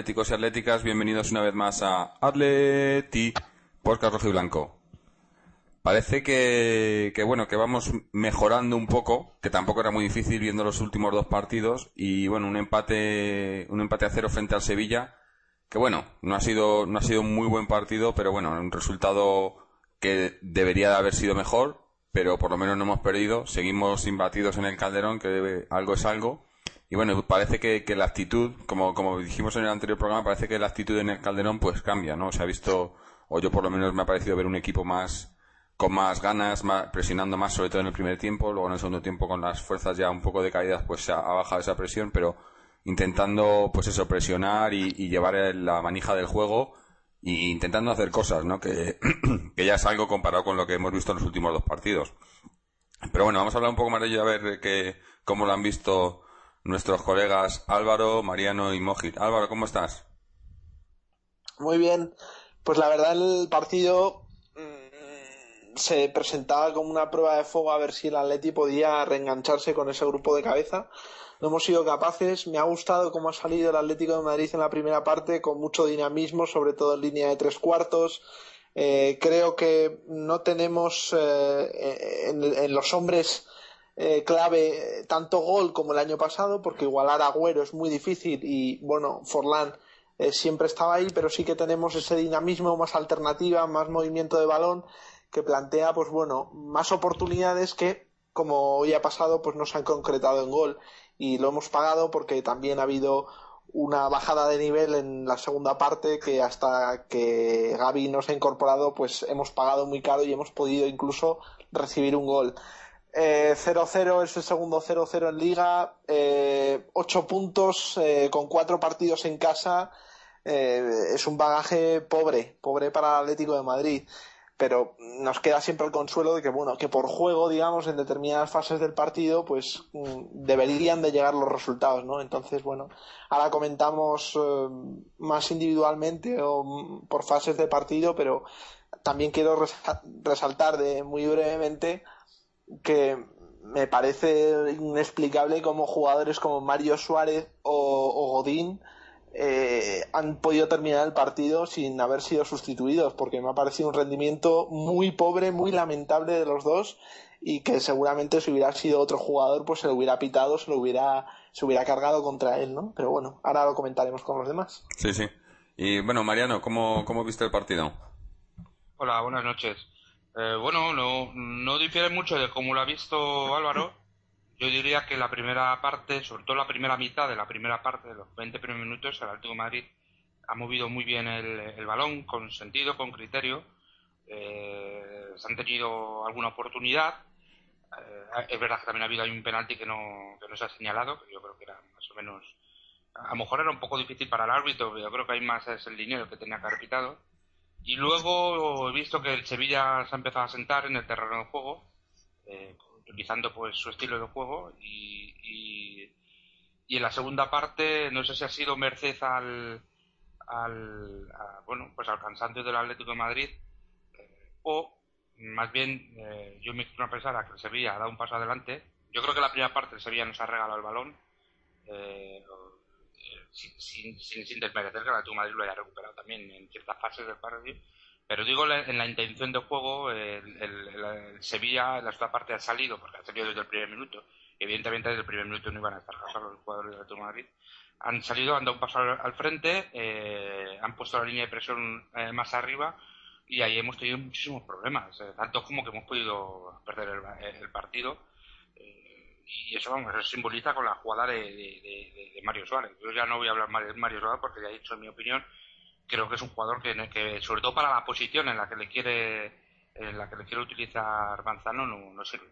Atléticos y atléticas, bienvenidos una vez más a Atleti por Rojo y Blanco. Parece que, bueno, que vamos mejorando un poco, que tampoco era muy difícil viendo los últimos dos partidos y bueno, un empate, un empate a cero frente al Sevilla, que bueno, no ha sido, no ha sido un muy buen partido, pero bueno, un resultado que debería de haber sido mejor, pero por lo menos no hemos perdido, seguimos imbatidos en el Calderón, que algo es algo y bueno, parece que, la actitud, como, como dijimos en el anterior programa, parece que la actitud en el Calderón pues cambia, ¿no? Se ha visto, o yo por lo menos me ha parecido ver un equipo más, con más ganas, más, presionando más, sobre todo en el primer tiempo, luego en el segundo tiempo con las fuerzas ya un poco decaídas, pues se ha, bajado esa presión, pero intentando, pues eso, presionar y, llevar la manija del juego e intentando hacer cosas, ¿no? Que, que ya es algo comparado con lo que hemos visto en los últimos dos partidos. Pero bueno, vamos a hablar un poco más de ello, a ver que, cómo lo han visto nuestros colegas Álvaro, Mariano y Mojit. Álvaro, ¿cómo estás? Muy bien. Pues la verdad el partido mm, se presentaba como una prueba de fuego a ver si el Atleti podía reengancharse con ese grupo de cabeza. No hemos sido capaces. Me ha gustado cómo ha salido el Atlético de Madrid en la primera parte con mucho dinamismo, sobre todo en línea de tres cuartos. Eh, creo que no tenemos eh, en, los hombres eh, clave tanto gol como el año pasado, porque igualar a Agüero es muy difícil y bueno, Forlán eh, siempre estaba ahí, pero sí que tenemos ese dinamismo, más alternativa, más movimiento de balón que plantea, pues bueno, más oportunidades que, como hoy ha pasado, pues no se han concretado en gol y lo hemos pagado porque también ha habido una bajada de nivel en la segunda parte que hasta que Gaby nos ha incorporado pues hemos pagado muy caro y hemos podido incluso recibir un gol. 0-0 eh, es el segundo 0-0 en liga, eh, 8 puntos eh, con 4 partidos en casa. Eh, es un bagaje pobre, pobre para el Atlético de Madrid. Pero nos queda siempre el consuelo de que, bueno, que por juego, digamos, en determinadas fases del partido, pues mm, deberían de llegar los resultados, ¿no? Entonces, bueno, ahora comentamos más individualmente o mm, por fases de partido, pero también quiero resaltar de muy brevemente que me parece inexplicable cómo jugadores como Mario Suárez o, Godín eh, han podido terminar el partido sin haber sido sustituidos, porque me ha parecido un rendimiento muy pobre, muy lamentable de los dos y que seguramente si hubiera sido otro jugador pues se lo hubiera pitado, se lo hubiera, se hubiera cargado contra él, ¿no? Pero bueno, ahora lo comentaremos con los demás. Sí, sí. Y bueno, Mariano, ¿cómo, cómo viste el partido? Hola, buenas noches. Eh, bueno, no, no difiere mucho de cómo lo ha visto Álvaro. Yo diría que la primera parte, sobre todo la primera mitad de la primera parte, de los 20 primeros minutos, el Atlético Madrid ha movido muy bien el, balón, con sentido, con criterio. Eh, se han tenido alguna oportunidad. Eh, es verdad que también ha habido un penalti que no, que no se ha señalado, que yo creo que era más o menos. A lo mejor era un poco difícil para el árbitro, pero yo creo que hay más es el dinero que tenía que haber pitado. Y luego he visto que el Sevilla se ha empezado a sentar en el terreno de juego, eh, utilizando pues su estilo de juego y, y, en la segunda parte no sé si ha sido merced al, al bueno pues al cansancio del Atlético de Madrid eh, o más bien eh, yo me quiero pensar a que el Sevilla ha dado un paso adelante. Yo creo que la primera parte el Sevilla nos ha regalado el balón sin, sin, sin, desmerecer que la Madrid lo haya recuperado también en ciertas fases del partido, Pero digo en la intención de juego, el, Sevilla en la segunda parte ha salido, porque ha salido desde el primer minuto. Evidentemente desde el primer minuto no iban a estar casados los jugadores de Real Madrid. Han salido, han dado un paso al, frente, eh, han puesto la línea de presión eh, más arriba y ahí hemos tenido muchísimos problemas, eh, tanto como que hemos podido perder el, partido. Y eso, vamos, simboliza con la jugada de, Mario Suárez. Yo ya no voy a hablar de Mario Suárez porque ya he dicho mi opinión creo que es un jugador que, sobre todo para la posición en la que le quiere en la que le quiere utilizar Manzano no, no sirve.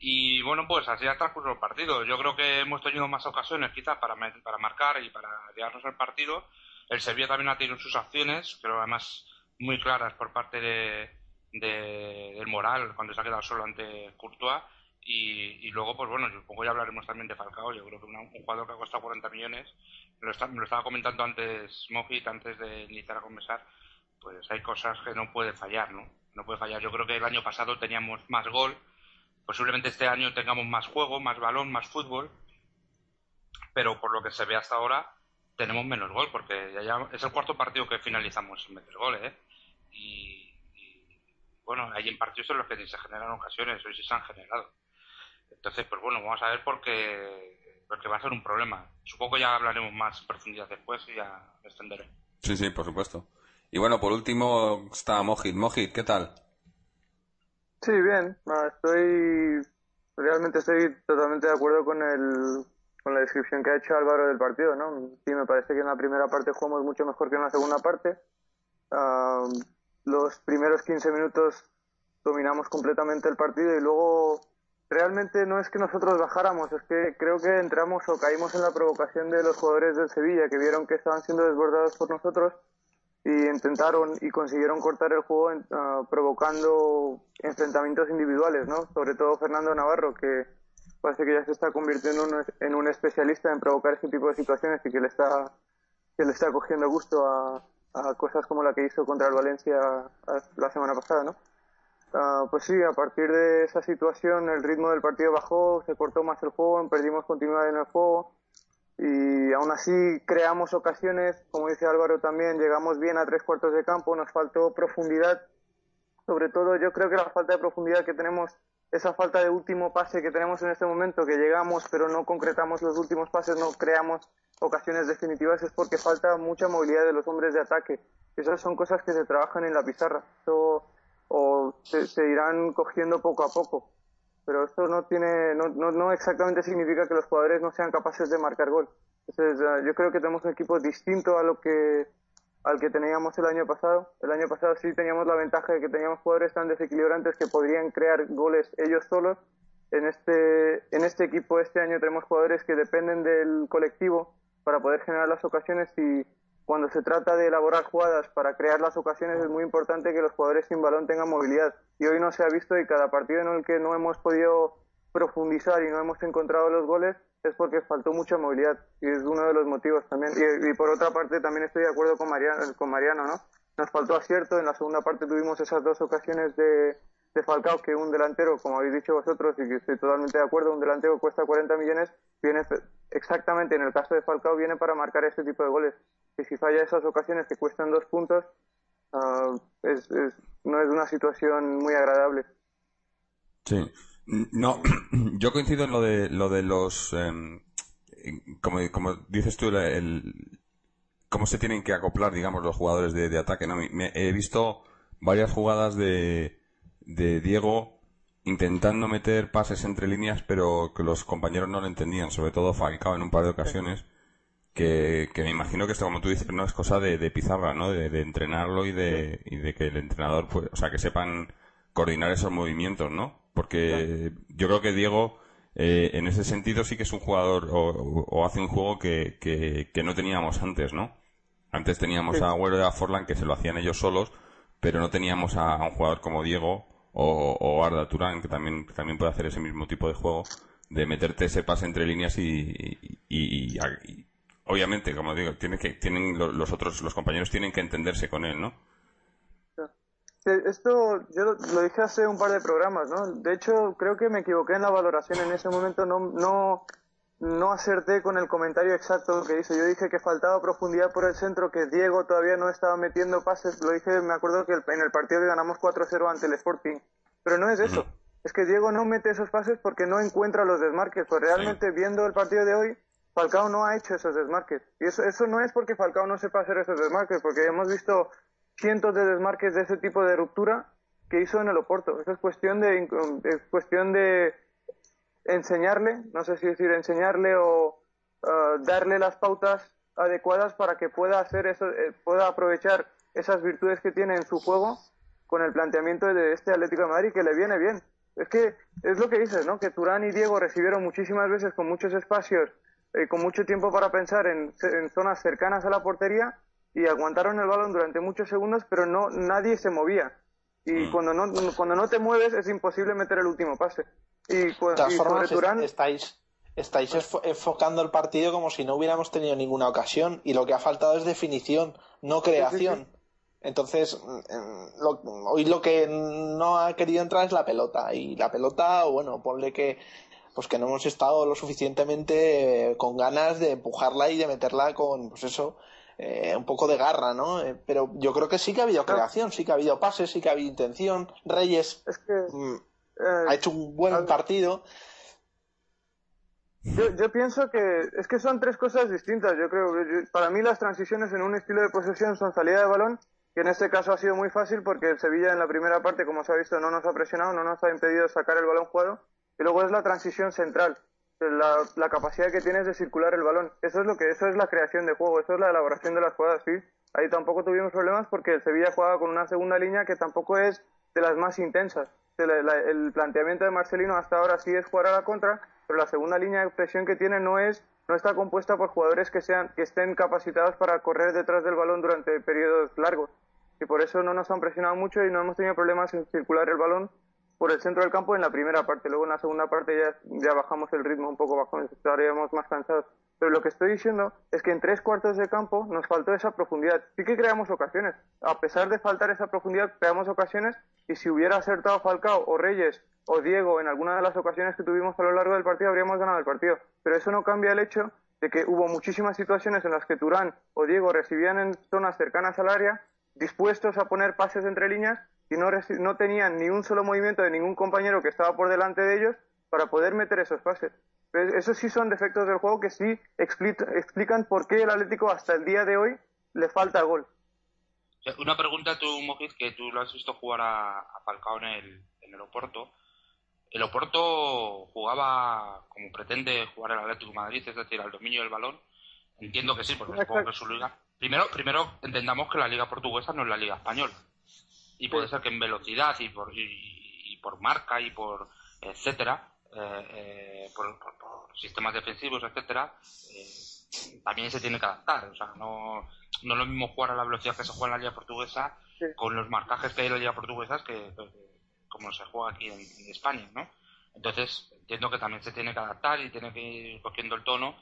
Y bueno, pues así ha transcurrido el partido. Yo creo que hemos tenido más ocasiones quizás para, para marcar y para llevarnos al partido. El Sevilla también ha tenido sus acciones, pero además muy claras por parte de, de, del Moral cuando se ha quedado solo ante Courtois. Y, y, luego, pues bueno, supongo ya hablaremos también de Falcao. Yo creo que un jugador que ha costado 40 millones me lo, estaba comentando antes Mojit, antes de iniciar a conversar, pues hay cosas que no puede fallar, ¿no? No puede fallar. Yo creo que el año pasado teníamos más gol, posiblemente este año tengamos más juego, más balón, más fútbol, pero por lo que se ve hasta ahora tenemos menos gol, porque ya, es el cuarto partido que finalizamos sin meter goles, ¿eh? Y, bueno, hay en partidos en los que ni se generan ocasiones, hoy sí se han generado. Entonces, pues bueno, vamos a ver porque porque va a ser un problema. Supongo que ya hablaremos más profundidad después y ya extenderé. Sí, sí, por supuesto. Y bueno, por último está Mojit. Mojit, ¿qué tal? Sí, bien. estoy realmente estoy totalmente de acuerdo con el con la descripción que ha hecho Álvaro del partido, ¿no? Sí, me parece que en la primera parte jugamos mucho mejor que en la segunda parte. los primeros 15 minutos dominamos completamente el partido y luego realmente no es que nosotros bajáramos, es que creo que entramos o caímos en la provocación de los jugadores del Sevilla que vieron que estaban siendo desbordados por nosotros y intentaron y consiguieron cortar el juego ah, provocando enfrentamientos individuales, ¿no? Sobre todo Fernando Navarro que parece que ya se está convirtiendo en un especialista en provocar ese tipo de situaciones y que le está que le está cogiendo gusto a, a cosas como la que hizo contra el Valencia ah, la semana pasada, ¿no? Ah, pues sí, a partir de esa situación el ritmo del partido bajó, se cortó más el juego, perdimos continuidad en el juego y aún así creamos ocasiones, como dice Álvaro también, llegamos bien a tres cuartos de campo, nos faltó profundidad, sobre todo yo creo que la falta de profundidad que tenemos, esa falta de último pase que tenemos en este momento, que llegamos pero no concretamos los últimos pases, no creamos ocasiones definitivas, es porque falta mucha movilidad de los hombres de ataque. Esas son cosas que se trabajan en la pizarra o se, irán cogiendo poco a poco. Pero esto no tiene, no, no, exactamente significa que los jugadores no sean capaces de marcar gol. Entonces, eh, yo creo que tenemos un equipo distinto a lo que al que teníamos el año pasado. El año pasado sí teníamos la ventaja de que teníamos jugadores tan desequilibrantes que podrían crear goles ellos solos. En este, en este equipo este año tenemos jugadores que dependen del colectivo para poder generar las ocasiones y, cuando se trata de elaborar jugadas para crear las ocasiones es muy importante que los jugadores sin balón tengan movilidad. Y hoy no se ha visto y cada partido en el que no hemos podido profundizar y no hemos encontrado los goles es porque faltó mucha movilidad y es uno de los motivos también. Y, por otra parte también estoy de acuerdo con Mariano, con Mariano, ¿no? Nos faltó acierto, en la segunda parte tuvimos esas dos ocasiones de, de Falcao que un delantero, como habéis dicho vosotros y que estoy totalmente de acuerdo, un delantero cuesta 40 millones, viene exactamente en el caso de Falcao viene para marcar este tipo de goles que si falla esas ocasiones que cuestan dos puntos, ah, es, no es una situación muy agradable. Sí. No, yo coincido en lo de, lo de los, em, como, como dices tú, el, cómo se tienen que acoplar, digamos, los jugadores de, ataque. ¿no? Me, he visto varias jugadas de, de Diego intentando meter pases entre líneas, pero que los compañeros no lo entendían, sobre todo Falcao en un par de ocasiones que, me imagino que esto, como tú dices, no es cosa de, pizarra, ¿no? De, entrenarlo y de, y de que el entrenador, pues, o sea, que sepan coordinar esos movimientos, ¿no? Porque yo creo que Diego, eh, en ese sentido, sí que es un jugador o, hace un juego que, que, no teníamos antes, ¿no? Antes teníamos a Agüero y a Forlan que se lo hacían ellos solos, pero no teníamos a, un jugador como Diego o, o Arda Turán, que también, también puede hacer ese mismo tipo de juego, de meterte ese pase entre líneas y, y, obviamente, como digo, tiene que, tienen los otros, los compañeros tienen que entenderse con él, ¿no? Esto yo lo, dije hace un par de programas, ¿no? De hecho, creo que me equivoqué en la valoración en ese momento. No, no, no acerté con el comentario exacto que hizo. Yo dije que faltaba profundidad por el centro, que Diego todavía no estaba metiendo pases. Lo dije, me acuerdo que en el partido que ganamos 4-0 ante el Sporting. Pero no es eso. Es que Diego no mete esos pases porque no encuentra los desmarques. Pues realmente viendo el partido de hoy, Falcao no ha hecho esos desmarques. Y eso, eso no es porque Falcao no sepa hacer esos desmarques, porque hemos visto cientos de desmarques de ese tipo de ruptura que hizo en el Oporto. Eso es cuestión de, es cuestión de enseñarle, no sé si decir enseñarle o uh, darle las pautas adecuadas para que pueda hacer eso, eh, pueda aprovechar esas virtudes que tiene en su juego con el planteamiento de este Atlético de Madrid que le viene bien. Es que es lo que dices, ¿no? Que Turán y Diego recibieron muchísimas veces con muchos espacios, eh, con mucho tiempo para pensar en, en, zonas cercanas a la portería y aguantaron el balón durante muchos segundos, pero no nadie se movía. Y mm. cuando no cuando no te mueves es imposible meter el último pase. Y, pues, de todas formas, estáis, estáis enfocando el partido como si no hubiéramos tenido ninguna ocasión y lo que ha faltado es definición, no creación. Entonces, mm, hoy lo que no ha querido entrar es la pelota y la pelota, bueno, ponle que pues que no hemos estado lo suficientemente con ganas de empujarla y de meterla con, pues eso, eh, un poco de garra, ¿no? Eh, pero yo creo que sí que ha habido creación, sí que ha habido pases, sí que ha habido intención. Reyes es que, mm, ha hecho un buen partido. Yo, yo, pienso que es que son tres cosas distintas. Yo creo para mí las transiciones en un estilo de posesión son salida de balón, que en este caso ha sido muy fácil porque el Sevilla en la primera parte, como se ha visto, no nos ha presionado, no nos ha impedido sacar el balón jugado. Y luego es la transición central, la, capacidad que tienes de circular el balón. Eso es lo que, eso es la creación de juego, eso es la elaboración de las jugadas, sí. Ahí tampoco tuvimos problemas porque el Sevilla jugaba con una segunda línea que tampoco es de las más intensas el planteamiento de Marcelino hasta ahora sí es jugar a la contra, pero la segunda línea de presión que tiene no es no está compuesta por jugadores que sean que estén capacitados para correr detrás del balón durante periodos largos y por eso no nos han presionado mucho y no hemos tenido problemas en circular el balón por el centro del campo en la primera parte. Luego en la segunda parte ya, ya bajamos el ritmo un poco, bajo, estaríamos más cansados. Pero lo que estoy diciendo es que en tres cuartos de campo nos faltó esa profundidad. Sí que creamos ocasiones. A pesar de faltar esa profundidad, creamos ocasiones y si hubiera acertado Falcao o Reyes o Diego en alguna de las ocasiones que tuvimos a lo largo del partido, habríamos ganado el partido. Pero eso no cambia el hecho de que hubo muchísimas situaciones en las que Turán o Diego recibían en zonas cercanas al área, dispuestos a poner pases entre líneas y no, no tenían ni un solo movimiento de ningún compañero que estaba por delante de ellos para poder meter esos pases. Esos sí son defectos del juego que sí explican por qué el Atlético hasta el día de hoy le falta gol. Una pregunta tú, Mojiz, que tú lo has visto jugar a, Falcao en el, en el Oporto. El Oporto jugaba como pretende jugar el Atlético de Madrid, es decir, al dominio del balón. Entiendo que sí, porque supongo que es su liga. Primero, primero entendamos que la liga portuguesa no es la liga española. Y puede ser que en velocidad y por, y por marca y por etcétera eh, eh, por, sistemas defensivos, etcétera, eh, también se tiene que adaptar. O sea, no, no es lo mismo jugar a la velocidad que se juega en la liga portuguesa con los marcajes que hay en la liga portuguesa que, como se juega aquí en, España, ¿no? Entonces, entiendo que también se tiene que adaptar y tiene que ir cogiendo el tono,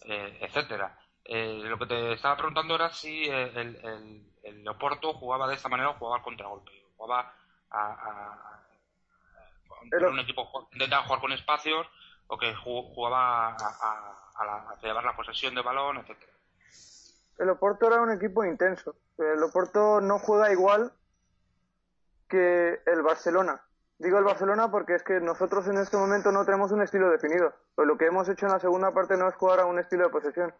etcétera. Lo que te estaba preguntando era si el, el, el Oporto jugaba de esta manera o jugaba al contragolpe. Jugaba a, era un equipo que intentaba jugar con espacios o que jugaba a, a, llevar la posesión de balón, etcétera. El Oporto era un equipo intenso. El Oporto no juega igual que el Barcelona. Digo el Barcelona porque es que nosotros en este momento no tenemos un estilo definido. Pues lo que hemos hecho en la segunda parte no es jugar a un estilo de posesión.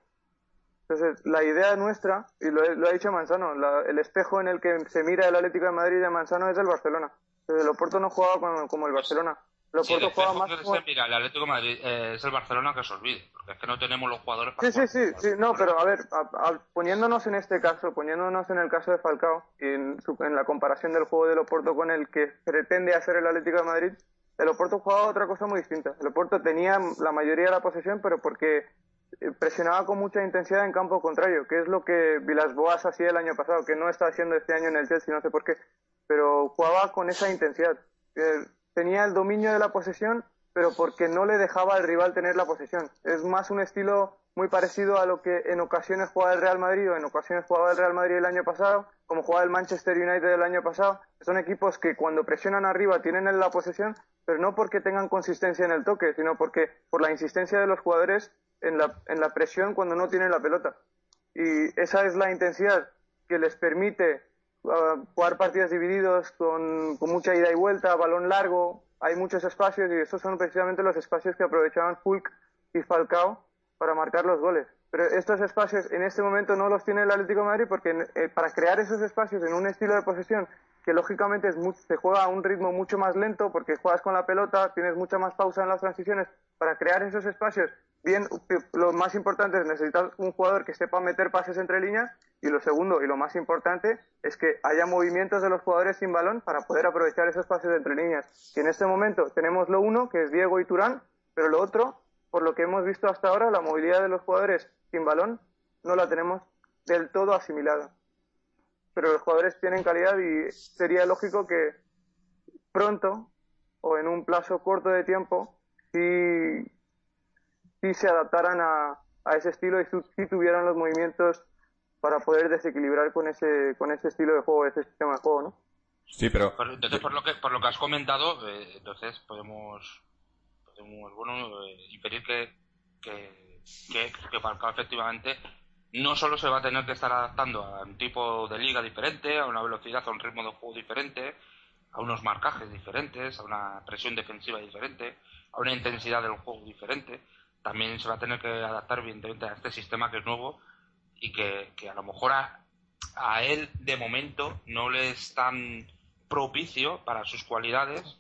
Entonces, la idea nuestra, y lo, ha dicho Manzano, el espejo en el que se mira el Atlético de Madrid de Manzano es el Barcelona. El Oporto no jugaba como, el Barcelona. El Oporto juega más. mira, el Atlético de Madrid eh, es el Barcelona que se olvide, porque es que no tenemos los jugadores para. Sí, sí, sí, sí, no, pero a ver, poniéndonos en este caso, poniéndonos en el caso de Falcao, y en, en la comparación del juego del Oporto con el que pretende hacer el Atlético de Madrid, el Oporto jugaba otra cosa muy distinta. El Oporto tenía la mayoría de la posesión, pero porque presionaba con mucha intensidad en campo contrario, que es lo que Vilas Boas hacía el año pasado, que no está haciendo este año en el Chelsea, no sé por qué pero jugaba con esa intensidad. tenía el dominio de la posesión pero porque no le dejaba al rival tener la posesión. Es más un estilo muy parecido a lo que en ocasiones jugaba el Real Madrid o en ocasiones jugaba el Real Madrid el año pasado, como jugaba el Manchester United el año pasado. Son equipos que cuando presionan arriba tienen la posesión, pero no porque tengan consistencia en el toque, sino porque por la insistencia de los jugadores en la, en la presión cuando no tienen la pelota. Y esa es la intensidad que les permite uh, jugar partidos divididos con, con mucha ida y vuelta, balón largo, hay muchos espacios y esos son precisamente los espacios que aprovechaban Fulk y Falcao para marcar los goles. Pero estos espacios en este momento no los tiene el Atlético Madrid porque eh, para crear esos espacios en un estilo de posesión que lógicamente es se juega a un ritmo mucho más lento porque juegas con la pelota, tienes mucha más pausa en las transiciones, para crear esos espacios, bien, lo más importante es necesitar un jugador que sepa meter pases entre líneas y lo segundo y lo más importante es que haya movimientos de los jugadores sin balón para poder aprovechar esos pases entre líneas. Y en este momento tenemos lo uno, que es Diego y Turán, pero lo otro por lo que hemos visto hasta ahora, la movilidad de los jugadores sin balón no la tenemos del todo asimilada. Pero los jugadores tienen calidad y sería lógico que pronto o en un plazo corto de tiempo sí, se adaptaran a, ese estilo y sí tuvieran los movimientos para poder desequilibrar con ese con ese estilo de juego, ese sistema de juego, ¿no? Sí, pero entonces por lo que por lo que has comentado, eh, entonces podemos muy bueno eh, impedir que, que, que, Falcao efectivamente no solo se va a tener que estar adaptando a un tipo de liga diferente, a una velocidad, a un ritmo de juego diferente, a unos marcajes diferentes, a una presión defensiva diferente, a una intensidad del juego diferente, también se va a tener que adaptar evidentemente a este sistema que es nuevo y que, que a lo mejor a, a él de momento no le es tan propicio para sus cualidades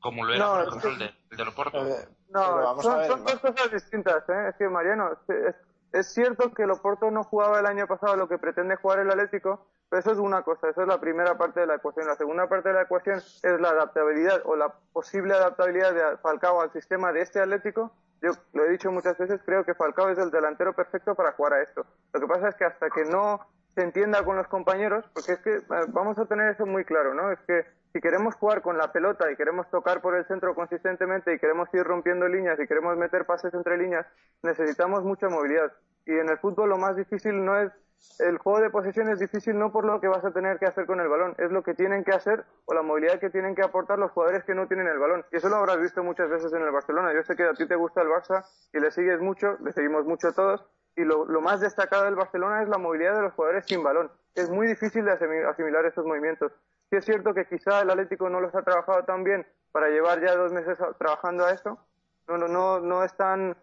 como lo era, por ejemplo, el, de, el de Loporto. Eh, no, son, son, dos cosas distintas, ¿eh? Es que, Mariano, es, es, cierto que Loporto no jugaba el año pasado lo que pretende jugar el Atlético, pero eso es una cosa, eso es la primera parte de la ecuación. La segunda parte de la ecuación es la adaptabilidad o la posible adaptabilidad de Falcao al sistema de este Atlético. Yo lo he dicho muchas veces, creo que Falcao es el delantero perfecto para jugar a esto. Lo que pasa es que hasta que no se entienda con los compañeros, porque es que eh, vamos a tener eso muy claro, ¿no? Es que si queremos jugar con la pelota y queremos tocar por el centro consistentemente y queremos ir rompiendo líneas y queremos meter pases entre líneas, necesitamos mucha movilidad. Y en el fútbol lo más difícil no es el juego de posesión es difícil no por lo que vas a tener que hacer con el balón, es lo que tienen que hacer o la movilidad que tienen que aportar los jugadores que no tienen el balón. Y eso lo habrás visto muchas veces en el Barcelona. Yo sé que a ti te gusta el Barça y le sigues mucho, le seguimos mucho todos. Y lo, más destacado del Barcelona es la movilidad de los jugadores sin balón. Es muy difícil de asimilar esos movimientos. Sí es cierto que quizá el Atlético no los ha trabajado tan bien para llevar ya dos meses trabajando a eso. No, no, no, no están,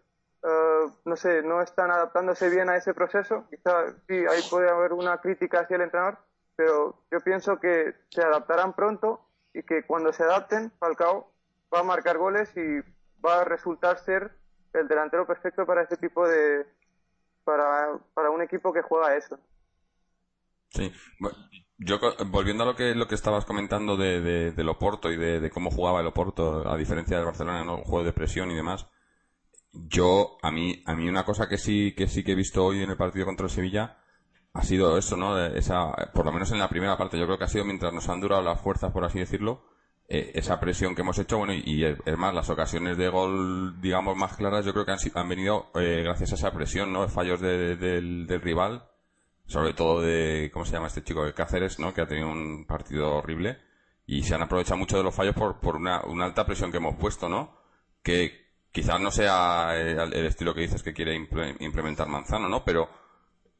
uh, no sé, no están adaptándose bien a ese proceso. Quizá sí, ahí puede haber una crítica hacia el entrenador, pero yo pienso que se adaptarán pronto y que cuando se adapten, Falcao va a marcar goles y va a resultar ser el delantero perfecto para ese tipo de, para, para un equipo que juega eso. Sí, yo volviendo a lo que lo que estabas comentando de, de, del Oporto y de, cómo jugaba el Oporto a diferencia del Barcelona, ¿no? un juego de presión y demás. Yo a mí a mí una cosa que sí que sí que he visto hoy en el partido contra el Sevilla ha sido eso, ¿no? Esa por lo menos en la primera parte, yo creo que ha sido mientras nos han durado las fuerzas por así decirlo, eh, esa presión que hemos hecho, bueno, y, es más, las ocasiones de gol, digamos, más claras, yo creo que han, han venido eh, gracias a esa presión, ¿no? Fallos del, del rival sobre todo de, ¿cómo se llama este chico? De Cáceres, ¿no? Que ha tenido un partido horrible y se han aprovechado mucho de los fallos por, por una, una alta presión que hemos puesto, ¿no? Que quizás no sea el, estilo que dices que quiere implementar Manzano, ¿no? Pero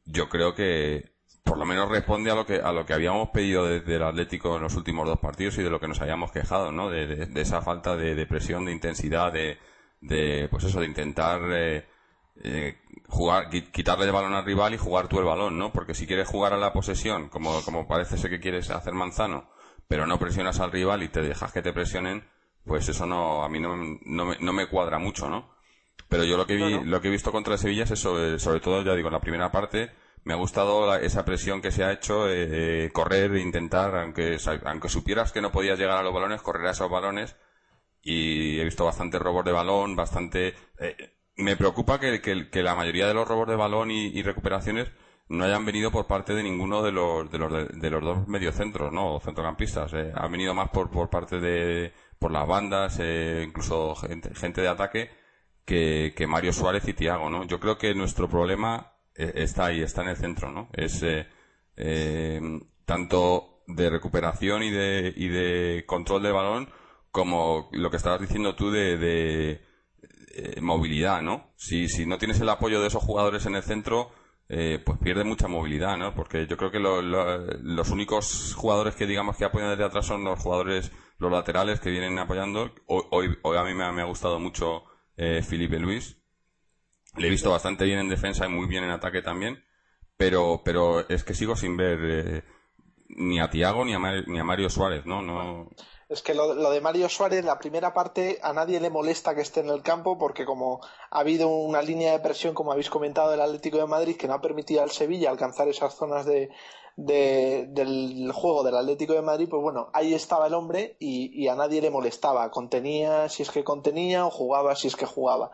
yo creo que por lo menos responde a lo que a lo que habíamos pedido desde el Atlético en los últimos dos partidos y de lo que nos habíamos quejado, ¿no? De, de, esa falta de, de, presión, de intensidad, de, de pues eso, de intentar eh, eh, jugar, quitarle el balón al rival y jugar tú el balón, ¿no? Porque si quieres jugar a la posesión, como, como parece ser que quieres hacer Manzano, pero no presionas al rival y te dejas que te presionen, pues eso no, a mí no, no, me, no me cuadra mucho, ¿no? Pero yo lo que vi, lo que he visto contra Sevilla es eso, sobre todo, ya digo, en la primera parte, me ha gustado esa presión que se ha hecho, eh, correr e intentar, aunque, aunque supieras que no podías llegar a los balones, correr a esos balones, y he visto bastante robos de balón, bastante, eh, me preocupa que, que, la mayoría de los robos de balón y, recuperaciones no hayan venido por parte de ninguno de los de los, de, los dos mediocentros, ¿no? O centrocampistas. Eh. Han venido más por, por parte de por las bandas, eh, incluso gente, de ataque, que, que Mario Suárez y Tiago, ¿no? Yo creo que nuestro problema eh, está ahí, está en el centro, ¿no? Es eh, eh, tanto de recuperación y de, y de control del balón como lo que estabas diciendo tú de, de movilidad, ¿no? Si, si no tienes el apoyo de esos jugadores en el centro, eh, pues pierde mucha movilidad, ¿no? Porque yo creo que lo, los únicos jugadores que digamos que apoyan desde atrás son los jugadores, los laterales que vienen apoyando. Hoy, hoy, a mí me, ha gustado mucho eh, Felipe Luis. Le he visto bastante bien en defensa y muy bien en ataque también. Pero, pero es que sigo sin ver eh, ni a Tiago ni a, ni a Mario Suárez, ¿no? no es que lo, de Mario Suárez, la primera parte, a nadie le molesta que esté en el campo porque como ha habido una línea de presión, como habéis comentado, del Atlético de Madrid que no ha permitido al Sevilla alcanzar esas zonas de, del juego del Atlético de Madrid, pues bueno, ahí estaba el hombre y, a nadie le molestaba. Contenía si es que contenía o jugaba si es que jugaba.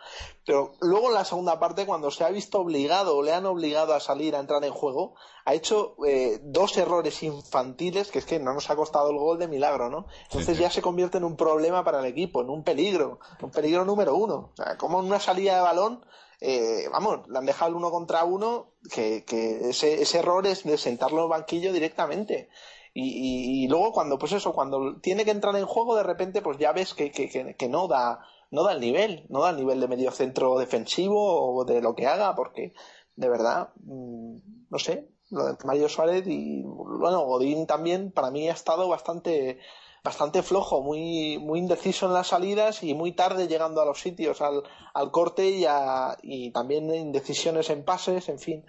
Pero luego en la segunda parte, cuando se ha visto obligado o le han obligado a salir a entrar en juego, ha hecho eh, dos errores infantiles que es que no nos ha costado el gol de milagro, ¿no? Entonces ya se convierte en un problema para el equipo, en un peligro, un peligro número uno. O sea, como en una salida de balón eh, vamos, le han dejado el uno contra uno, que, ese, error es de sentarlo en el banquillo directamente. Y, luego cuando, pues eso, cuando tiene que entrar en juego, de repente, pues ya ves que, que, no da, no da el nivel, no da el nivel de medio centro defensivo o de lo que haga, porque de verdad, mm, no sé, lo de Mario Suárez y bueno, Godín también para mí ha estado bastante bastante flojo, muy, muy indeciso en las salidas y muy tarde llegando a los sitios, al, al corte y, a, y también indecisiones en pases, en fin.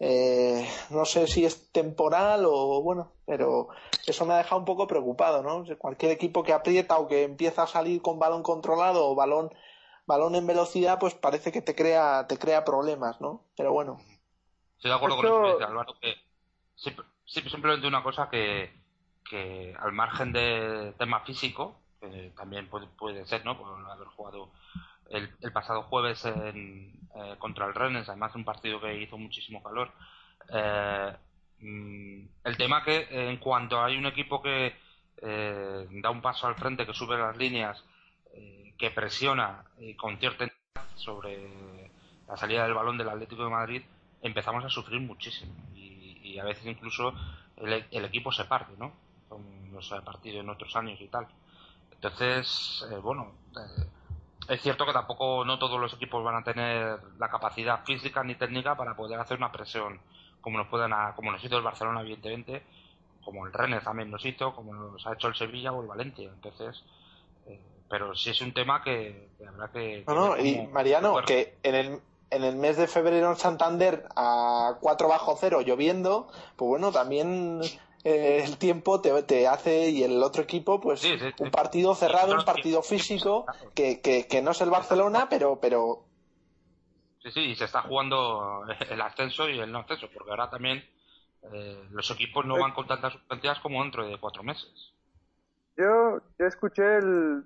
Eh, no sé si es temporal o bueno, pero eso me ha dejado un poco preocupado, ¿no? Cualquier equipo que aprieta o que empieza a salir con balón controlado o balón, balón en velocidad, pues parece que te crea, te crea problemas, ¿no? Pero bueno. Estoy de acuerdo con eso, Álvaro, que simplemente una cosa que, que al margen de tema físico, que también puede, ser, ¿no? Por haber jugado el, pasado jueves en, eh, contra el Rennes, además de un partido que hizo muchísimo calor. Eh, mm, el tema que en cuanto hay un equipo que eh, da un paso al frente, que sube las líneas, que presiona y con cierta sobre la salida del balón del Atlético de Madrid, empezamos a sufrir muchísimo y, a veces incluso el, el equipo se parte, ¿no? Los ha partido en otros años y tal. Entonces, eh, bueno, eh, es cierto que tampoco no todos los equipos van a tener la capacidad física ni técnica para poder hacer una presión como nos pueden como nos hizo el Barcelona evidentemente, como el Rennes también nos hizo, como nos ha hecho el Sevilla o el Valencia. Entonces, eh, pero sí es un tema que, habrá que... No, no, y Mariano, que en el, en el mes de febrero en Santander a 4 bajo cero lloviendo, pues bueno, también eh, el tiempo te, te, hace y el otro equipo pues un partido cerrado, un partido físico que, que, no es el Barcelona, pero pero sí sí y se está jugando el ascenso y el no ascenso porque ahora también eh, los equipos no van con tantas sustancias como dentro de cuatro meses. Yo, yo escuché el,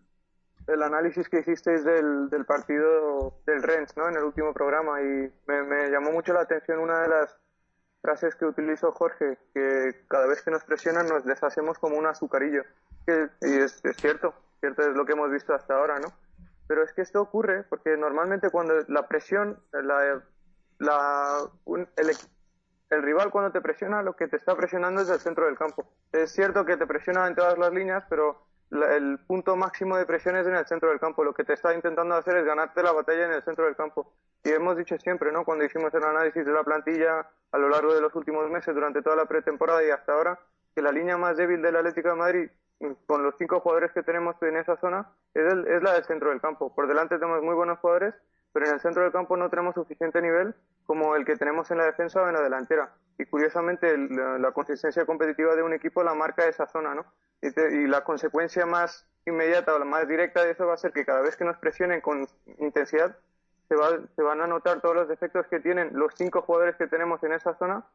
el análisis que hicisteis del, del partido del Rennes, ¿no? En el último programa y me, me llamó mucho la atención una de las frases que utilizó Jorge, que cada vez que nos presionan nos deshacemos como un azucarillo. y es, cierto, cierto es lo que hemos visto hasta ahora, ¿no? Pero es que esto ocurre porque normalmente cuando la presión, la, el rival cuando te presiona, lo que te está presionando es el centro del campo. Es cierto que te presiona en todas las líneas, pero el punto máximo de presión es en el centro del campo. Lo que te está intentando hacer es ganarte la batalla en el centro del campo. Y hemos dicho siempre, ¿no? Cuando hicimos el análisis de la plantilla a lo largo de los últimos meses, durante toda la pretemporada y hasta ahora, que la línea más débil del Atlético de Madrid, con los cinco jugadores que tenemos en esa zona, es, es la del centro del campo. Por delante tenemos muy buenos jugadores, pero en el centro del campo no tenemos suficiente nivel como el que tenemos en la defensa o en la delantera. Y curiosamente, la, consistencia competitiva de un equipo la marca esa zona, ¿no? Y, la consecuencia más inmediata o la más directa de eso va a ser que cada vez que nos presionen con intensidad, se, va, se van a notar todos los defectos que tienen los cinco jugadores que tenemos en esa zona,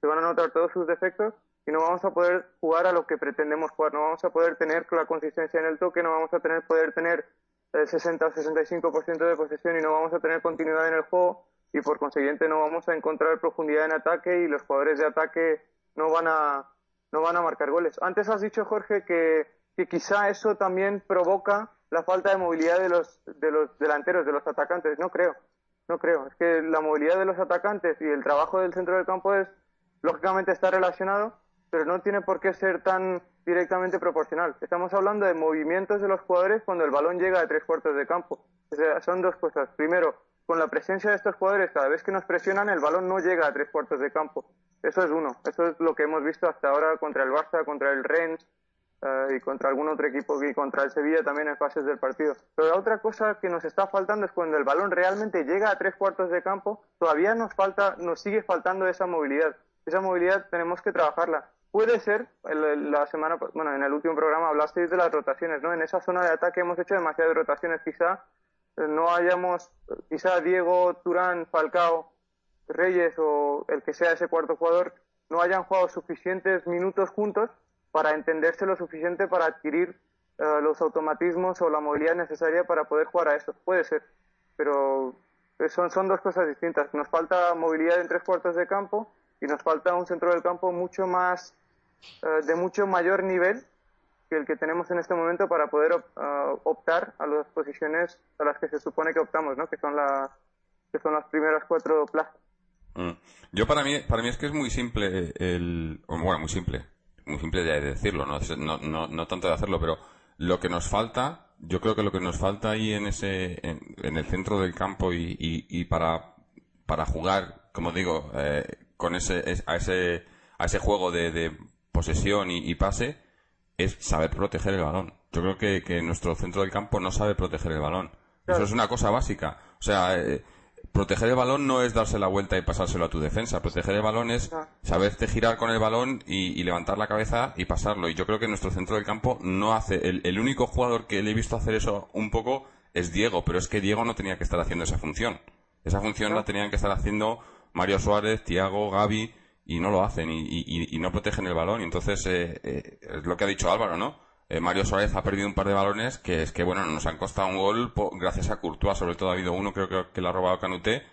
se van a notar todos sus defectos y no vamos a poder jugar a lo que pretendemos jugar, no vamos a poder tener la consistencia en el toque, no vamos a tener, poder tener el 60 o 65% de posesión y no vamos a tener continuidad en el juego. Y por consiguiente no vamos a encontrar profundidad en ataque y los jugadores de ataque no van a, no van a marcar goles. Antes has dicho, Jorge, que, que quizá eso también provoca la falta de movilidad de los, de los delanteros, de los atacantes. No creo, no creo. Es que la movilidad de los atacantes y el trabajo del centro del campo es, lógicamente está relacionado, pero no tiene por qué ser tan directamente proporcional. Estamos hablando de movimientos de los jugadores cuando el balón llega a tres cuartos de campo. Son dos cosas. Primero, con la presencia de estos jugadores, cada vez que nos presionan, el balón no llega a tres cuartos de campo. Eso es uno. Eso es lo que hemos visto hasta ahora contra el Barça, contra el Rennes eh, y contra algún otro equipo y contra el Sevilla también en fases del partido. Pero la otra cosa que nos está faltando es cuando el balón realmente llega a tres cuartos de campo, todavía nos falta, nos sigue faltando esa movilidad. Esa movilidad tenemos que trabajarla. Puede ser, la semana, bueno, en el último programa hablasteis de las rotaciones, ¿no? En esa zona de ataque hemos hecho demasiadas rotaciones, quizá eh, no hayamos, quizá Diego, Turán, Falcao, Reyes o el que sea ese cuarto jugador, no hayan jugado suficientes minutos juntos para entenderse lo suficiente para adquirir eh, los automatismos o la movilidad necesaria para poder jugar a eso. Puede ser, pero son, son dos cosas distintas. Nos falta movilidad en tres cuartos de campo y nos falta un centro del campo mucho más eh, de mucho mayor nivel que el que tenemos en este momento para poder eh, optar a las posiciones a las que se supone que optamos, ¿no? Que son las que son las primeras cuatro plazas. Mm. Yo para mí para mí es que es muy simple el bueno muy simple muy simple de decirlo no no, no, tanto de hacerlo pero lo que nos falta yo creo que lo que nos falta ahí en ese en, el centro del campo y, y, para para jugar como digo eh, con ese a ese a ese juego de posesión y, pase es saber proteger el balón. Yo creo que, que, nuestro centro del campo no sabe proteger el balón. Eso es una cosa básica. O sea, eh, proteger el balón no es darse la vuelta y pasárselo a tu defensa. Proteger el balón es saberte girar con el balón y, levantar la cabeza y pasarlo. Y yo creo que nuestro centro del campo no hace. El, único jugador que le he visto hacer eso un poco es Diego, pero es que Diego no tenía que estar haciendo esa función. Esa función la tenían que estar haciendo Mario Suárez, Tiago, Gaby y no lo hacen y, no protegen el balón. Y entonces eh, eh, es lo que ha dicho Álvaro, ¿no? Eh, Mario Suárez ha perdido un par de balones que es que, bueno, nos han costado un gol gracias a Courtois. Sobre todo ha habido uno, creo, que que le ha robado Canute,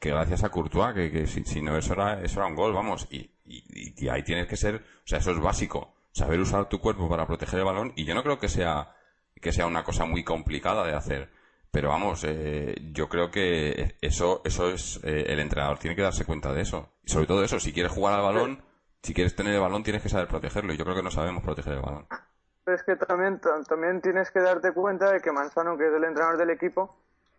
que gracias a Courtois, que, si, no eso era, eso era un gol, vamos. Y, y, ahí tienes que ser, o sea, eso es básico. Saber usar tu cuerpo para proteger el balón. Y yo no creo que sea, que sea una cosa muy complicada de hacer. Pero vamos, eh, yo creo que eso, eso es, eh, el entrenador tiene que darse cuenta de eso. Y sobre todo eso, si quieres jugar al balón, si quieres tener el balón, tienes que saber protegerlo. Y yo creo que no sabemos proteger el balón. Es que también, también tienes que darte cuenta de que Manzano, que es el entrenador del equipo,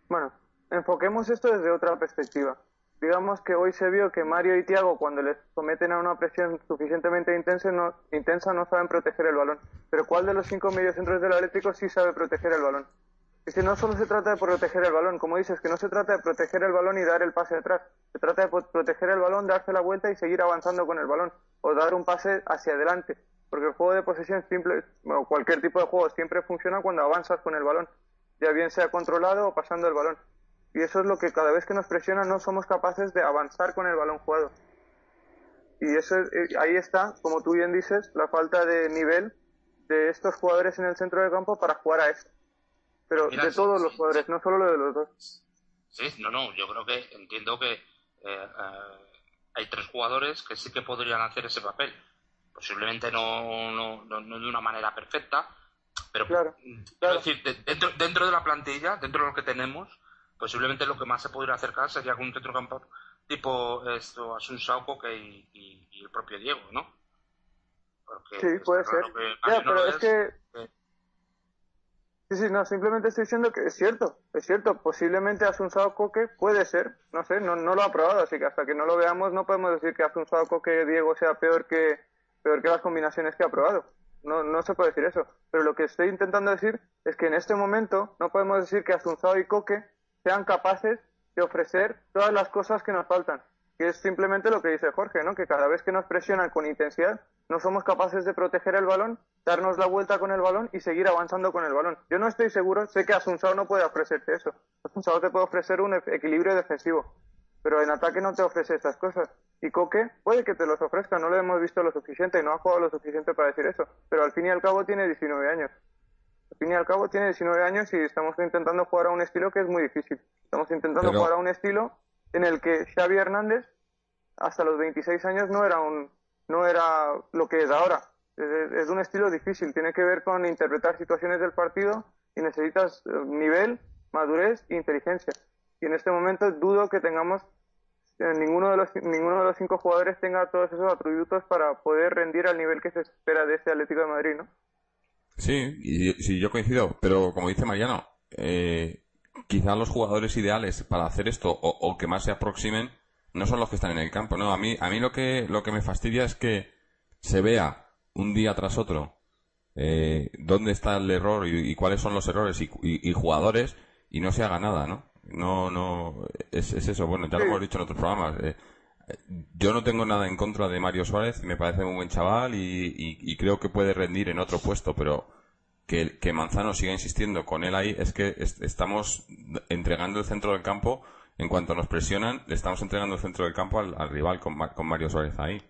bueno, enfoquemos esto desde otra perspectiva. Digamos que hoy se vio que Mario y Tiago, cuando les someten a una presión suficientemente intensa no, intensa, no saben proteger el balón. Pero ¿cuál de los cinco mediocentros del Atlético sí sabe proteger el balón? Es que no solo se trata de proteger el balón, como dices, que no se trata de proteger el balón y dar el pase atrás. Se trata de proteger el balón, darse la vuelta y seguir avanzando con el balón. O dar un pase hacia adelante. Porque el juego de posesión simple, o cualquier tipo de juego siempre funciona cuando avanzas con el balón. Ya bien sea controlado o pasando el balón. Y eso es lo que cada vez que nos presiona no somos capaces de avanzar con el balón jugado. Y eso eh, ahí está, como tú bien dices, la falta de nivel de estos jugadores en el centro del campo para jugar a esto. Pero de todos los jugadores, no solo lo de los dos. Sí, no, no, yo creo que entiendo que eh, eh, hay tres jugadores que sí que podrían hacer ese papel. Posiblemente no, no, no, de una manera perfecta, pero claro, quiero decir, dentro, dentro de la plantilla, dentro de lo que tenemos, posiblemente lo que más se podría acercar sería un centrocampo tipo esto, Asun Sauco y, y, el propio Diego, ¿no? sí, puede ser. pero es que Sí, sí, no, simplemente estoy diciendo que es cierto, es cierto, posiblemente Asunsao Coque puede ser, no sé, no, no lo ha probado, así que hasta que no lo veamos no podemos decir que Asunsao Coque Diego sea peor que, peor que las combinaciones que ha probado. No, no se puede decir eso. Pero lo que estoy intentando decir es que en este momento no podemos decir que Asunsao y Coque sean capaces de ofrecer todas las cosas que nos faltan que es simplemente lo que dice Jorge, ¿no? Que cada vez que nos presionan con intensidad, no somos capaces de proteger el balón, darnos la vuelta con el balón y seguir avanzando con el balón. Yo no estoy seguro, sé que Asunsao no puede ofrecerte eso. Asunsao te puede ofrecer un equilibrio defensivo, pero en ataque no te ofrece estas cosas. Y Coque puede que te los ofrezca, no lo hemos visto lo suficiente, no ha jugado lo suficiente para decir eso, pero al fin y al cabo tiene 19 años. Al fin y al cabo tiene 19 años y estamos intentando jugar a un estilo que es muy difícil. Estamos intentando jugar a un estilo en el que Xavi Hernández hasta los 26 años no era un no era lo que es ahora. Es, un estilo difícil, tiene que ver con interpretar situaciones del partido y necesitas nivel, madurez e inteligencia. Y en este momento dudo que tengamos ninguno de los ninguno de los cinco jugadores tenga todos esos atributos para poder rendir al nivel que se espera de este Atlético de Madrid, ¿no? Sí, y, sí, yo coincido, pero como dice Mariano, eh, quizá los jugadores ideales para hacer esto o, que más se aproximen no son los que están en el campo, no. A mí, a mí lo que, lo que me fastidia es que se vea un día tras otro eh, dónde está el error y, cuáles son los errores y, jugadores y no se haga nada, ¿no? No, no, es, eso. Bueno, ya lo hemos dicho en otros programas. Eh, yo no tengo nada en contra de Mario Suárez, me parece un buen chaval y, creo que puede rendir en otro puesto, pero que, que Manzano siga insistiendo con él ahí es que estamos entregando el centro del campo, en cuanto nos presionan, le estamos entregando el centro del campo al, rival con, con, Mario Suárez ahí.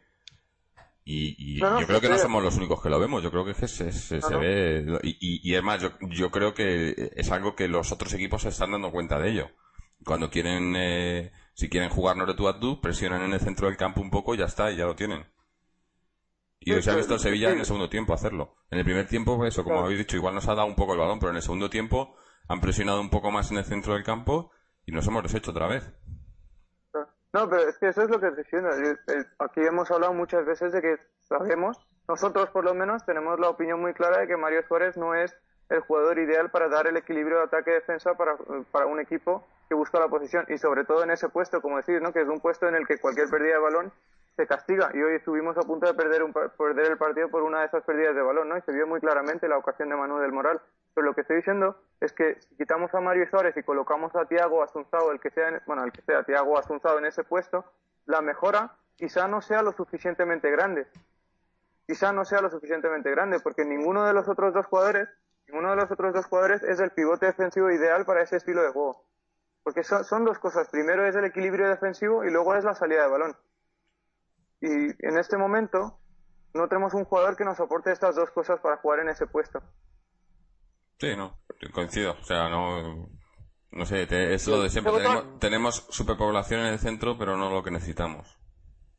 Y, yo creo que no somos los únicos que lo vemos, yo creo que se, se, ve, y, y, es más, yo, yo creo que es algo que los otros equipos se están dando cuenta de ello. Cuando quieren... Eh, si quieren jugar no tú a tú, presionan en el centro del campo un poco y ya está, y ya lo tienen. Y hoy se ha visto el Sevilla en el segundo tiempo hacerlo. En el primer tiempo, eso, como habéis dicho, igual nos ha dado un poco el balón, pero en el segundo tiempo han presionado un poco más en el centro del campo y nos hemos deshecho otra vez. No, pero es que eso es lo que estoy diciendo. Aquí hemos hablado muchas veces de que sabemos, nosotros por lo menos tenemos la opinión muy clara de que Mario Suárez no es el jugador ideal para dar el equilibrio de ataque-defensa para, para un equipo que busca la posición y sobre todo en ese puesto, como decís, ¿no? que es un puesto en el que cualquier pérdida de balón se castiga y hoy estuvimos a punto de perder, un, perder el partido por una de esas pérdidas de balón, ¿no? Y se vio muy claramente la ocasión de Manuel del Moral. Pero lo que estoy diciendo es que si quitamos a Mario Suárez y colocamos a Tiago Asunzado, el que sea, bueno, el que sea Tiago Asunzado en ese puesto, la mejora quizá no sea lo suficientemente grande. Quizá no sea lo suficientemente grande porque ninguno de los otros dos jugadores, ninguno de los otros dos jugadores es el pivote defensivo ideal para ese estilo de juego. Porque son, dos cosas. Primero es el equilibrio defensivo y luego es la salida de balón. Y en este momento no tenemos un jugador que nos aporte estas dos cosas para jugar en ese puesto. Sí, no, coincido. O sea, no, no sé, es lo de siempre. Tenemos, superpoblación en el centro, pero no lo que necesitamos.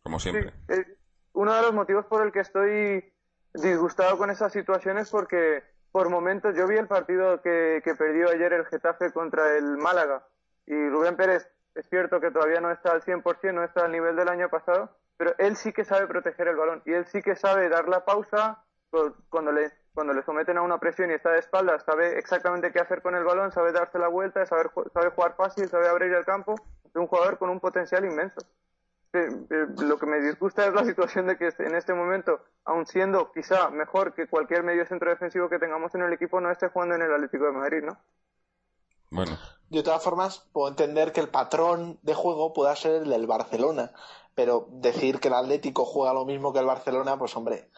Como siempre. Eh, uno de los motivos por el que estoy disgustado con esa situación es porque por momentos yo vi el partido que, que perdió ayer el Getafe contra el Málaga y Rubén Pérez es cierto que todavía no está al 100%, no está al nivel del año pasado, pero él sí que sabe proteger el balón y él sí que sabe dar la pausa cuando le, cuando le someten a una presión y está de espaldas, sabe exactamente qué hacer con el balón, sabe darse la vuelta, sabe, sabe jugar fácil, sabe abrir el campo. Es un jugador con un potencial inmenso. Lo que me disgusta es la situación de que en este momento, aun siendo quizá mejor que cualquier medio centro defensivo que tengamos en el equipo, no esté jugando en el Atlético de Madrid, ¿no? Bueno. De todas formas, puedo entender que el patrón de juego pueda ser el del Barcelona, pero decir que el Atlético juega lo mismo que el Barcelona, pues hombre,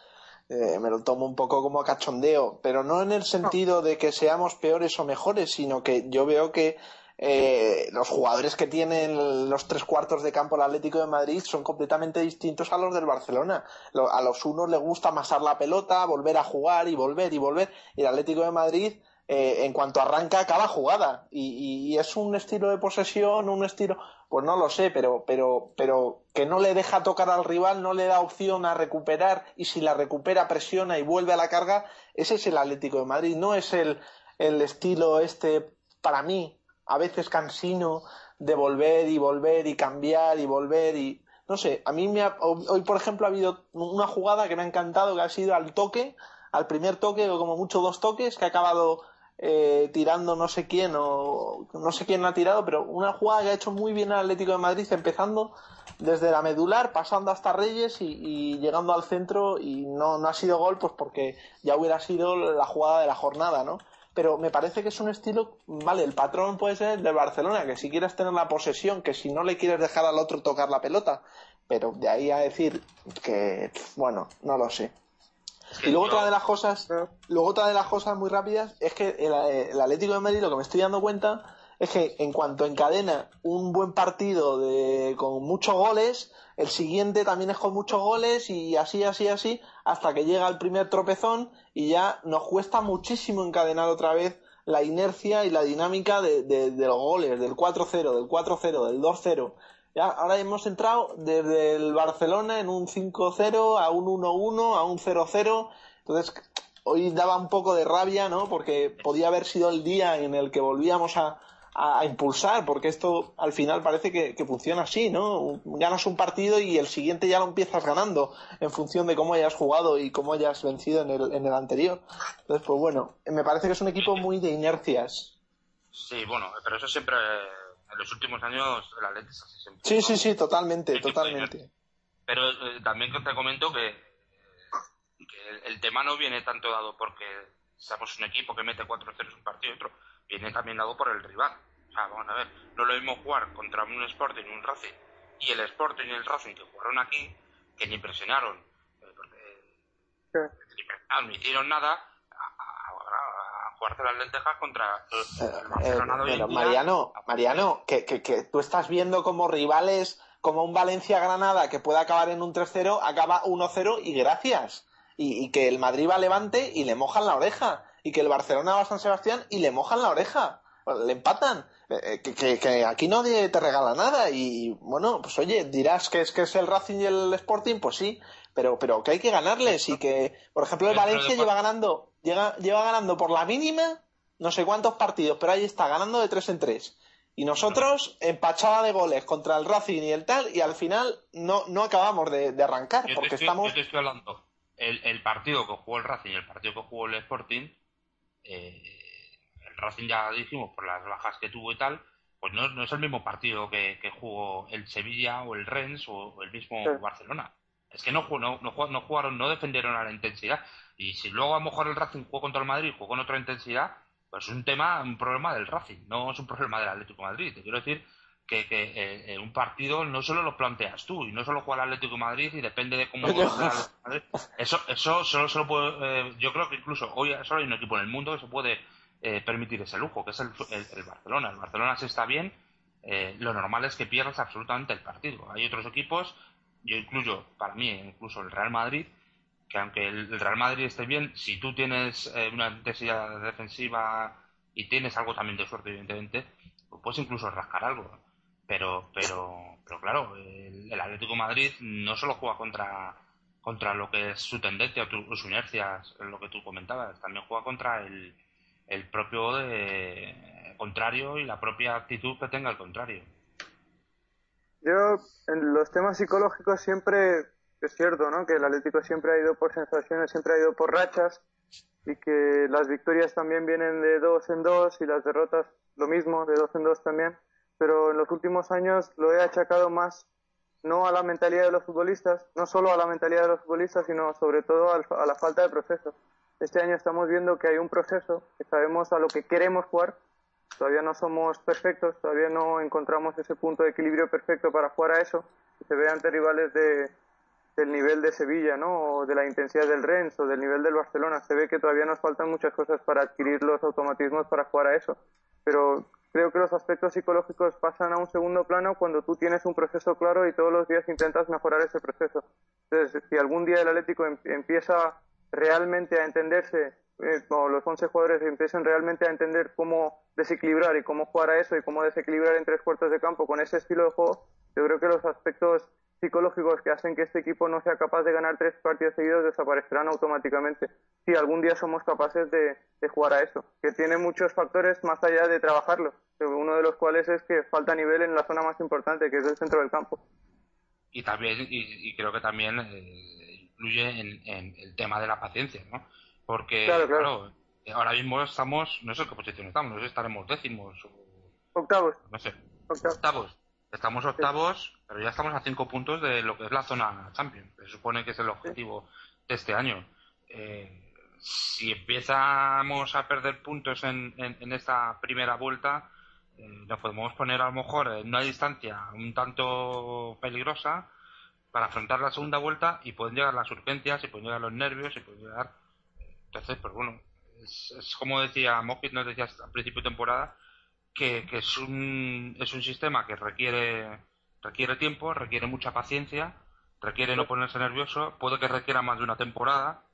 eh, me lo tomo un poco como cachondeo, pero no en el sentido de que seamos peores o mejores, sino que yo veo que eh, los jugadores que tienen los tres cuartos de campo el Atlético de Madrid son completamente distintos a los del Barcelona. A los unos les gusta amasar la pelota, volver a jugar y volver y volver, y el Atlético de Madrid eh, en cuanto arranca cada jugada. Y, es un estilo de posesión, un estilo, pues no lo sé, pero, pero, pero que no le deja tocar al rival, no le da opción a recuperar y si la recupera presiona y vuelve a la carga, ese es el Atlético de Madrid, no es el, el estilo este, para mí, a veces cansino de volver y volver y cambiar y volver y no sé, a mí me hoy por ejemplo ha habido una jugada que me ha encantado que ha sido al toque, al primer toque o como mucho dos toques que ha acabado eh, tirando no sé quién o no sé quién ha tirado, pero una jugada que ha hecho muy bien el Atlético de Madrid empezando desde la medular, pasando hasta Reyes y, llegando al centro y no, no ha sido gol pues porque ya hubiera sido la jugada de la jornada, ¿no? Pero me parece que es un estilo, vale, el patrón puede ser de Barcelona, que si quieres tener la posesión, que si no le quieres dejar al otro tocar la pelota, pero de ahí a decir que, bueno, no lo sé. Y luego otra de las cosas, luego otra de las cosas muy rápidas es que el, Atlético de Madrid lo que me estoy dando cuenta es que en cuanto encadena un buen partido de, con muchos goles, el siguiente también es con muchos goles y así, así, así, hasta que llega el primer tropezón y ya nos cuesta muchísimo encadenar otra vez la inercia y la dinámica de, de, de los goles, del 4-0, del 4-0, del 2-0. Ya, ahora hemos entrado desde el Barcelona en un 5-0 a un 1-1, a un 0-0. Entonces, hoy daba un poco de rabia, ¿no? Porque podía haber sido el día en el que volvíamos a, a, impulsar, porque esto al final parece que, que, funciona así, ¿no? Ganas un partido y el siguiente ya lo empiezas ganando en función de cómo hayas jugado y cómo hayas vencido en el, en el anterior. Entonces, pues bueno, me parece que es un equipo muy de inercias. Sí, bueno, pero eso siempre, en los últimos años, el Atlético es así siempre. Sí, sí, sí, totalmente, totalmente. Pero eh, también te comento que, que el, el, tema no viene tanto dado porque seamos un equipo que mete 4-0 un partido y otro viene también dado por el rival. O sea, vamos a ver, no lo mismo jugar contra un Sporting y un Racing, y el Sporting y el Racing que jugaron aquí, que ni presionaron, eh, porque ni no hicieron nada, a, a, a, jugarse las lentejas contra el, Barcelona eh, pero Mariano, Mariano, que, que, que tú estás viendo como rivales, como un Valencia-Granada que puede acabar en un 3-0, acaba 1-0 y gracias. Y, y, que el Madrid va a Levante y le mojan la oreja. Y que el Barcelona va a San Sebastián y le mojan la oreja, le empatan, eh, que, que, que, aquí nadie te regala nada. Y bueno, pues oye, dirás que es que es el Racing y el Sporting, pues sí, pero pero que hay que ganarles y que, por ejemplo, el Valencia lleva ganando, llega, lleva ganando por la mínima no sé cuántos partidos, pero ahí está, ganando de tres en tres. Y nosotros, empachada de goles contra el Racing y el tal, y al final no, no acabamos de, de arrancar, yo porque estoy, estamos... Yo te estoy hablando, el, el partido que jugó el Racing y el partido que jugó el Sporting, eh, el Racing ya dijimos por las bajas que tuvo y tal, pues no, no es el mismo partido que, que, jugó el Sevilla o el Rennes o el mismo sí. Barcelona. Es que no, no, no, no, jugaron, no defendieron a la intensidad. Y si luego a lo mejor el Racing jugó contra el Madrid, jugó con otra intensidad, pues es un tema, un problema del Racing, no es un problema del Atlético de Madrid. Te quiero decir que, que eh, un partido no solo lo planteas tú y no solo juega el Atlético de Madrid y depende de cómo juega el Madrid. Eso, eso solo, solo puede, eh, yo creo que incluso hoy solo hay un equipo en el mundo que se puede eh, permitir ese lujo, que es el, el, el, Barcelona. El Barcelona si está bien, eh, lo normal es que pierdas absolutamente el partido. Hay otros equipos, yo incluyo, para mí, incluso el Real Madrid, que aunque el Real Madrid esté bien, si tú tienes eh, una intensidad defensiva y tienes algo también de suerte, evidentemente, pues puedes incluso rascar algo. Pero, pero, pero claro, el, Atlético Madrid no solo juega contra, contra lo que es su tendencia o tu, inercia, lo que tú comentabas, también juega contra el, el propio contrario y la propia actitud que tenga el contrario. Yo, en los temas psicológicos siempre es cierto, ¿no? Que el Atlético siempre ha ido por sensaciones, siempre ha ido por rachas y que las victorias también vienen de dos en dos y las derrotas lo mismo, de dos en dos también. Pero en los últimos años lo he achacado más no a la mentalidad de los futbolistas, no solo a la mentalidad de los futbolistas, sino sobre todo a la falta de proceso. Este año estamos viendo que hay un proceso, que sabemos a lo que queremos jugar, todavía no somos perfectos, todavía no encontramos ese punto de equilibrio perfecto para jugar a eso, se ve ante rivales de, del nivel de Sevilla, ¿no? O de la intensidad del Rennes o del nivel del Barcelona. Se ve que todavía nos faltan muchas cosas para adquirir los automatismos para jugar a eso. Pero creo que los aspectos psicológicos pasan a un segundo plano cuando tú tienes un proceso claro y todos los días intentas mejorar ese proceso. Entonces, si algún día el Atlético em empieza realmente a entenderse, eh, o los 11 jugadores empiezan realmente a entender cómo desequilibrar y cómo jugar a eso y cómo desequilibrar en tres cuartos de campo con ese estilo de juego, yo creo que los aspectos psicológicos que hacen que este equipo no sea capaz de ganar tres partidos seguidos desaparecerán automáticamente si algún día somos capaces de, de, jugar a eso, que tiene muchos factores más allá de trabajarlo, uno de los cuales es que falta nivel en la zona más importante, que es el centro del campo. Y también, y, y creo que también eh, influye en, en, el tema de la paciencia, ¿no? Porque, claro, claro. claro, ahora mismo estamos, no sé qué posición estamos, no sé estaremos décimos o... Octavos. No sé. Octavos. octavos. Estamos octavos, pero ya estamos a cinco puntos de lo que es la zona Champions. Se supone que es el objetivo de este año. Eh, si empezamos a perder puntos en, en, en esta primera vuelta, eh, nos podemos poner a lo mejor en una distancia un tanto peligrosa para afrontar la segunda vuelta y pueden llegar las urgencias y pueden llegar los nervios y pueden llegar. Entonces, pues bueno, es, es como decía Mojit, nos decía al principio de temporada, que, que, es, un, es un sistema que requiere, requiere tiempo, requiere mucha paciencia, requiere no ponerse nervioso, puede que requiera más de una temporada,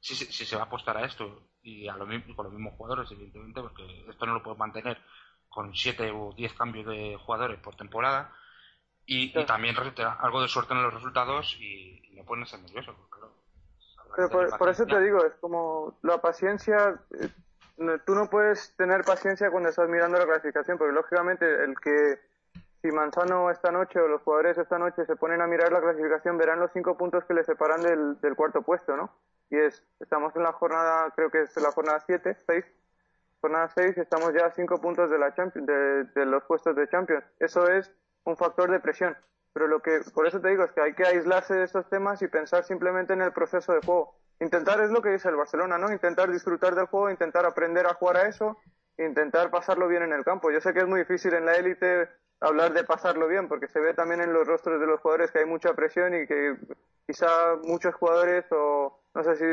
si, si, si se va a apostar a esto. y a lo mismo, con los mismos jugadores, evidentemente, porque esto no lo puedes mantener con 7 o 10 cambios de jugadores por temporada. Y, también algo de suerte en los resultados y, no ser nervioso. Pero por, eso te digo, es como la paciencia. Eh, tú no puedes tener paciencia cuando estás mirando la clasificación, porque lógicamente el que si Manzano esta noche o los jugadores esta noche se ponen a mirar la clasificación verán los cinco puntos que le separan del, cuarto puesto, ¿no? Y es, estamos en la jornada, creo que es la jornada 7, 6, jornada 6, estamos ya a cinco puntos de, la de los puestos de Champions. Eso es un factor de presión. Pero lo que, por eso te digo, es que hay que aislarse de estos temas y pensar simplemente en el proceso de juego. Intentar es lo que dice el Barcelona, ¿no? Intentar disfrutar del juego, intentar aprender a jugar a eso, intentar pasarlo bien en el campo. Yo sé que es muy difícil en la élite hablar de pasarlo bien, porque se ve también en los rostros de los jugadores que hay mucha presión y que quizá muchos jugadores, o no sé si,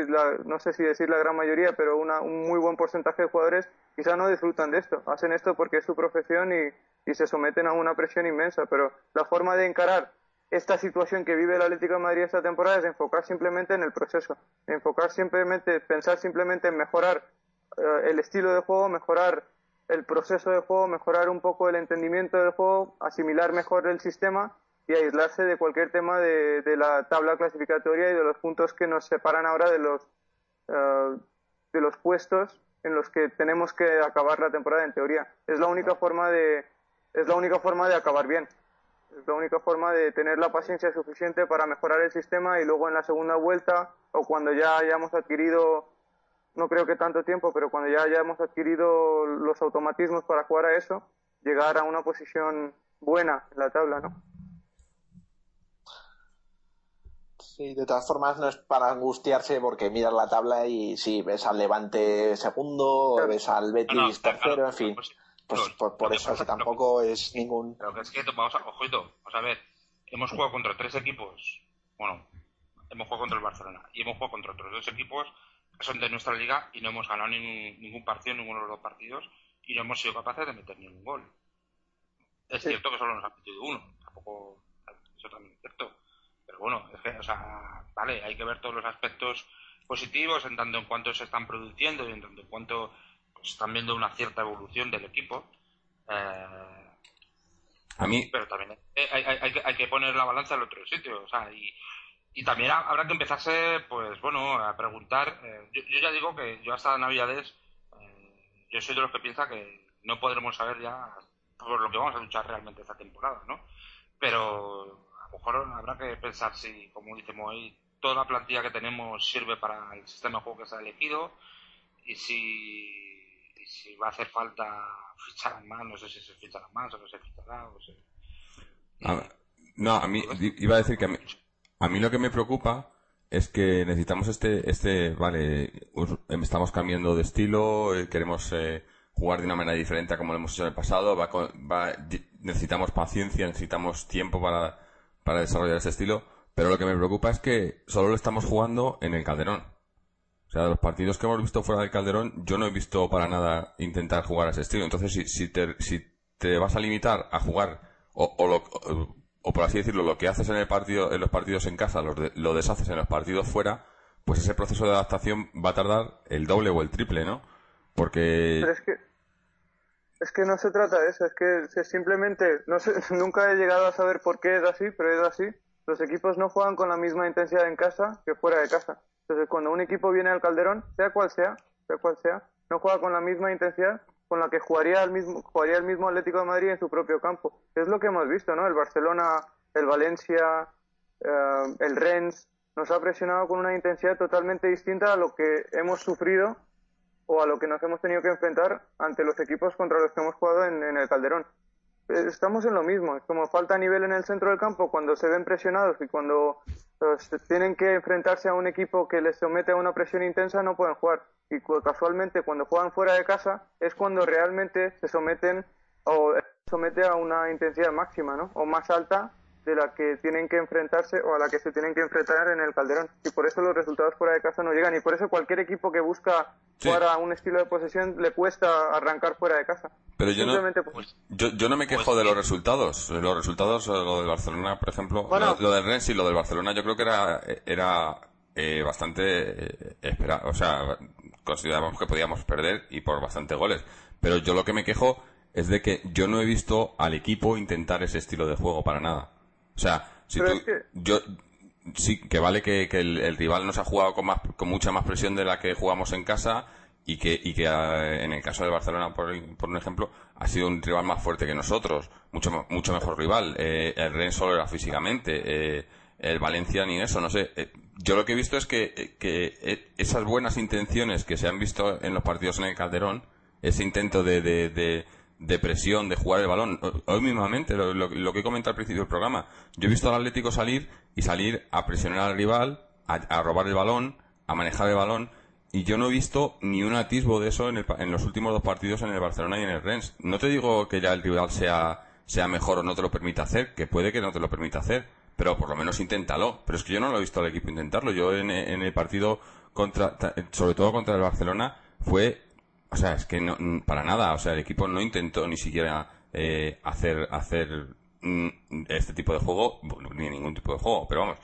no sé si decir la gran mayoría, pero una, un muy buen porcentaje de jugadores quizá no disfrutan de esto. Hacen esto porque es su profesión y, y se someten a una presión inmensa, pero la forma de encarar esta situación que vive el Atlético de Madrid esta temporada es enfocar simplemente en el proceso, enfocar simplemente, pensar simplemente en mejorar eh, el estilo de juego, mejorar el proceso de juego, mejorar un poco el entendimiento del juego, asimilar mejor el sistema y aislarse de cualquier tema de, la tabla clasificatoria y de los puntos que nos separan ahora de los eh, de los puestos en los que tenemos que acabar la temporada en teoría. Es la única forma de es la única forma de acabar bien. Es la única forma de tener la paciencia suficiente para mejorar el sistema y luego en la segunda vuelta o cuando ya hayamos adquirido, no creo que tanto tiempo, pero cuando ya hayamos adquirido los automatismos para jugar a eso, llegar a una posición buena en la tabla, ¿no? Sí, de todas formas no es para angustiarse porque miras la tabla y sí, ves al Levante segundo, ves al Betis tercero, en fin. Pues pues por, eso tampoco es ningún. Pero que es que, vamos a, ojito, vamos a ver, hemos jugado contra tres equipos, bueno, hemos jugado contra el Barcelona y hemos jugado contra otros dos equipos que son de nuestra liga y no hemos ganado ningún, ningún partido, ninguno de los dos partidos y no hemos sido capaces de meter ningún gol. Es cierto que solo nos ha metido uno, tampoco, eso también es cierto. Pero bueno, es que, o sea, vale, hay que ver todos los aspectos positivos en tanto en cuanto se están produciendo y en tanto en cuanto están viendo una cierta evolución del equipo. Eh, a mí. Pero también hay, que poner la balanza en otro sitio. O sea, y, y también habrá que empezarse, pues bueno, a preguntar. Eh, yo, ya digo que yo hasta Navidades, eh, yo soy de los que piensa que no podremos saber ya por lo que vamos a luchar realmente esta temporada, ¿no? Pero a lo mejor habrá que pensar si, como dice Moy, toda la plantilla que tenemos sirve para el sistema de juego que se ha elegido y si si va a hacer falta fichar más, no sé si se fichará más o no se fichará, o sé. no, a mí iba a decir que a mí, lo que me preocupa es que necesitamos este, este, vale, estamos cambiando de estilo, eh, queremos eh, jugar de una manera diferente a como lo hemos hecho en el pasado, va, va, necesitamos paciencia, necesitamos tiempo para, para desarrollar ese estilo, pero lo que me preocupa es que solo lo estamos jugando en el Calderón. O sea, los partidos que hemos visto fuera del Calderón, yo no he visto para nada intentar jugar a ese estilo. Entonces, si, si, te, si te vas a limitar a jugar, o, o, lo, por así decirlo, lo que haces en el partido, en los partidos en casa, lo, lo deshaces en los partidos fuera, pues ese proceso de adaptación va a tardar el doble o el triple, ¿no? Porque... Pero es que, es que no se trata de eso, es que simplemente, no sé, nunca he llegado a saber por qué es así, pero es así. Los equipos no juegan con la misma intensidad en casa que fuera de casa. Entonces, cuando un equipo viene al Calderón, sea cual sea, sea cual sea, no juega con la misma intensidad con la que jugaría el mismo, jugaría el mismo Atlético de Madrid en su propio campo. Es lo que hemos visto, ¿no? El Barcelona, el Valencia, eh, el Rennes, nos ha presionado con una intensidad totalmente distinta a lo que hemos sufrido o a lo que nos hemos tenido que enfrentar ante los equipos contra los que hemos jugado en, en el Calderón. Eh, estamos en lo mismo, es como falta nivel en el centro del campo cuando se ven presionados y cuando pues, tienen que enfrentarse a un equipo que les somete a una presión intensa no pueden jugar y casualmente cuando juegan fuera de casa es cuando realmente se someten o somete a una intensidad máxima, ¿no? O más alta de la que tienen que enfrentarse o a la que se tienen que enfrentar en el Calderón. Y por eso los resultados fuera de casa no llegan. Y por eso cualquier equipo que busca jugar a un estilo de posesión le cuesta arrancar fuera de casa. Pero yo no, pues, yo, yo, no me quejo pues de los resultados. Los resultados, lo del Barcelona, por ejemplo, lo, del Rennes y lo del Barcelona, yo creo que era, era eh, bastante eh, esperado. O sea, consideramos que podíamos perder y por bastante goles. Pero yo lo que me quejo es de que yo no he visto al equipo intentar ese estilo de juego para nada. O sea, si tú, yo, sí, que vale que, el, rival nos ha jugado con, más, con mucha más presión de la que jugamos en casa y que, y que eh, en el caso de Barcelona, por, por, un ejemplo, ha sido un rival más fuerte que nosotros, mucho, mucho mejor rival. Eh, el Rennes solo era físicamente, eh, el Valencia ni eso, no sé. Eh, yo lo que he visto es que, que esas buenas intenciones que se han visto en los partidos en el Calderón, ese intento de, de, de, presión, de jugar el balón, hoy mismamente, lo, lo, que he comentado al principio del programa, yo he visto al Atlético salir y salir a presionar al rival, a robar el balón, a manejar el balón, y yo no he visto ni un atisbo de eso en, los últimos dos partidos en el Barcelona y en el Rennes. No te digo que ya el rival sea, sea mejor o no te lo permita hacer, que puede que no te lo permita hacer, pero por lo menos inténtalo. Pero es que yo no lo he visto al equipo intentarlo. Yo en, el partido contra, sobre todo contra el Barcelona, fue, o sea, es que no, para nada, o sea, el equipo no intentó ni siquiera eh, hacer, hacer mm, este tipo de juego, ni ningún tipo de juego, pero vamos,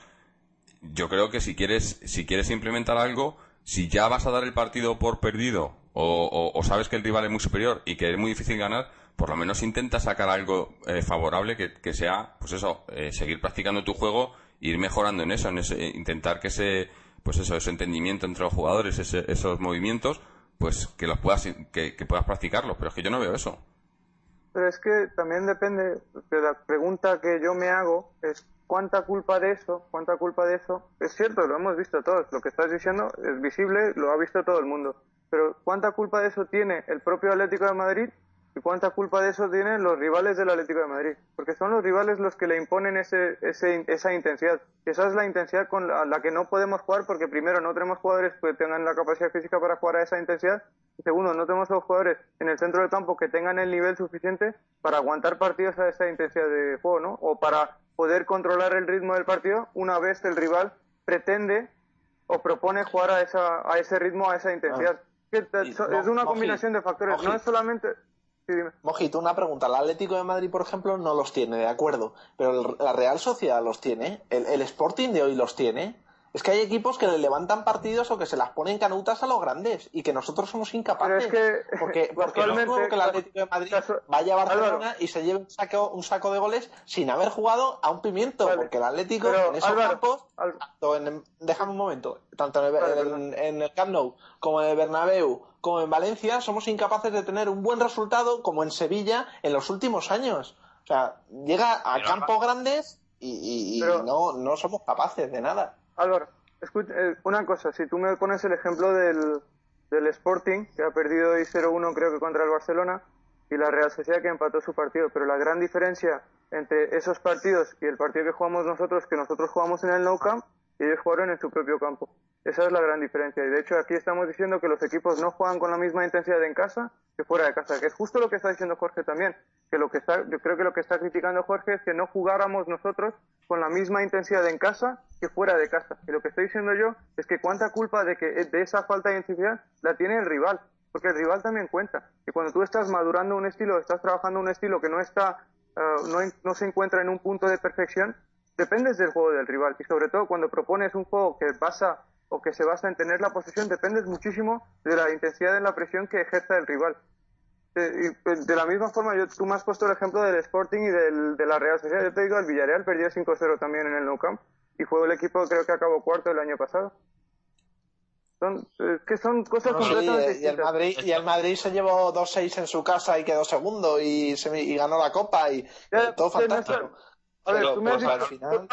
yo creo que si quieres, si quieres implementar algo, si ya vas a dar el partido por perdido o, sabes que el rival es muy superior y que es muy difícil ganar, por lo menos intenta sacar algo eh, favorable que, sea, pues eso, eh, seguir practicando tu juego ir mejorando en eso, en ese, intentar que ese, pues eso, ese entendimiento entre los jugadores, esos movimientos, pues que los puedas, que, puedas practicarlos, pero es que yo no veo eso. Pero es que también depende, de la pregunta que yo me hago es cuánta culpa de eso, cuánta culpa de eso, es cierto, lo hemos visto todos, lo que estás diciendo es visible, lo ha visto todo el mundo, pero cuánta culpa de eso tiene el propio Atlético de Madrid y cuánta culpa de eso tienen los rivales del Atlético de Madrid, porque son los rivales los que le imponen ese, esa intensidad, esa es la intensidad con la, que no podemos jugar porque primero no tenemos jugadores que tengan la capacidad física para jugar a esa intensidad y segundo no tenemos los jugadores en el centro del campo que tengan el nivel suficiente para aguantar partidos a esa intensidad de juego, ¿no? O para poder controlar el ritmo del partido una vez el rival pretende o propone jugar a, esa, a ese ritmo, a esa intensidad. Ah. es una combinación de factores, no es solamente... Mojito, una pregunta. El Atlético de Madrid, por ejemplo, no los tiene, de acuerdo, pero la Real Sociedad los tiene, el, el Sporting de hoy los tiene. Es que hay equipos que le levantan partidos o que se las ponen canutas a los grandes y que nosotros somos incapaces. que, porque, porque no es que el Atlético de Madrid vaya a Barcelona y se lleve un saco, un saco de goles sin haber jugado a un pimiento. Porque el Atlético en esos campos, déjame un momento, tanto en el, Camp Nou como en el Bernabéu como en Valencia, somos incapaces de tener un buen resultado como en Sevilla en los últimos años. O sea, llega a campos grandes y, no, no somos capaces de nada. Álvaro, escucha, eh, una cosa, si tú me pones el ejemplo del, del Sporting, que ha perdido hoy 0-1 creo que contra el Barcelona, y la Real Sociedad que empató su partido, pero la gran diferencia entre esos partidos y el partido que jugamos nosotros, que nosotros jugamos en el Nou Camp, y ellos jugaron en su propio campo. Esa es la gran diferencia. Y de hecho aquí estamos diciendo que los equipos no juegan con la misma intensidad en casa que fuera de casa, que es justo lo que está diciendo Jorge también, que lo que está, yo creo que lo que está criticando Jorge es que no jugáramos nosotros con la misma intensidad en casa que fuera de casa. Y lo que estoy diciendo yo es que cuánta culpa de que de esa falta de intensidad la tiene el rival, porque el rival también cuenta. Y cuando tú estás madurando un estilo, estás trabajando un estilo que no está, eh, no, no se encuentra en un punto de perfección, dependes del juego del rival. Y sobre todo cuando propones un juego que basa o que se basa en tener la posesión depende muchísimo de la intensidad de la presión que ejerza el rival. De, pues, de la misma forma, yo, tú me has puesto el ejemplo del Sporting y del, de la Real Sociedad. Yo te digo, el Villarreal perdió 5-0 también en el Nou Camp y fue el equipo, creo que acabó cuarto el año pasado. Son, que son cosas completamente y, el Madrid, y el Madrid se llevó 2-6 en su casa y quedó segundo y, se, y ganó la Copa y, todo fantástico. A ver, tú me has, dicho,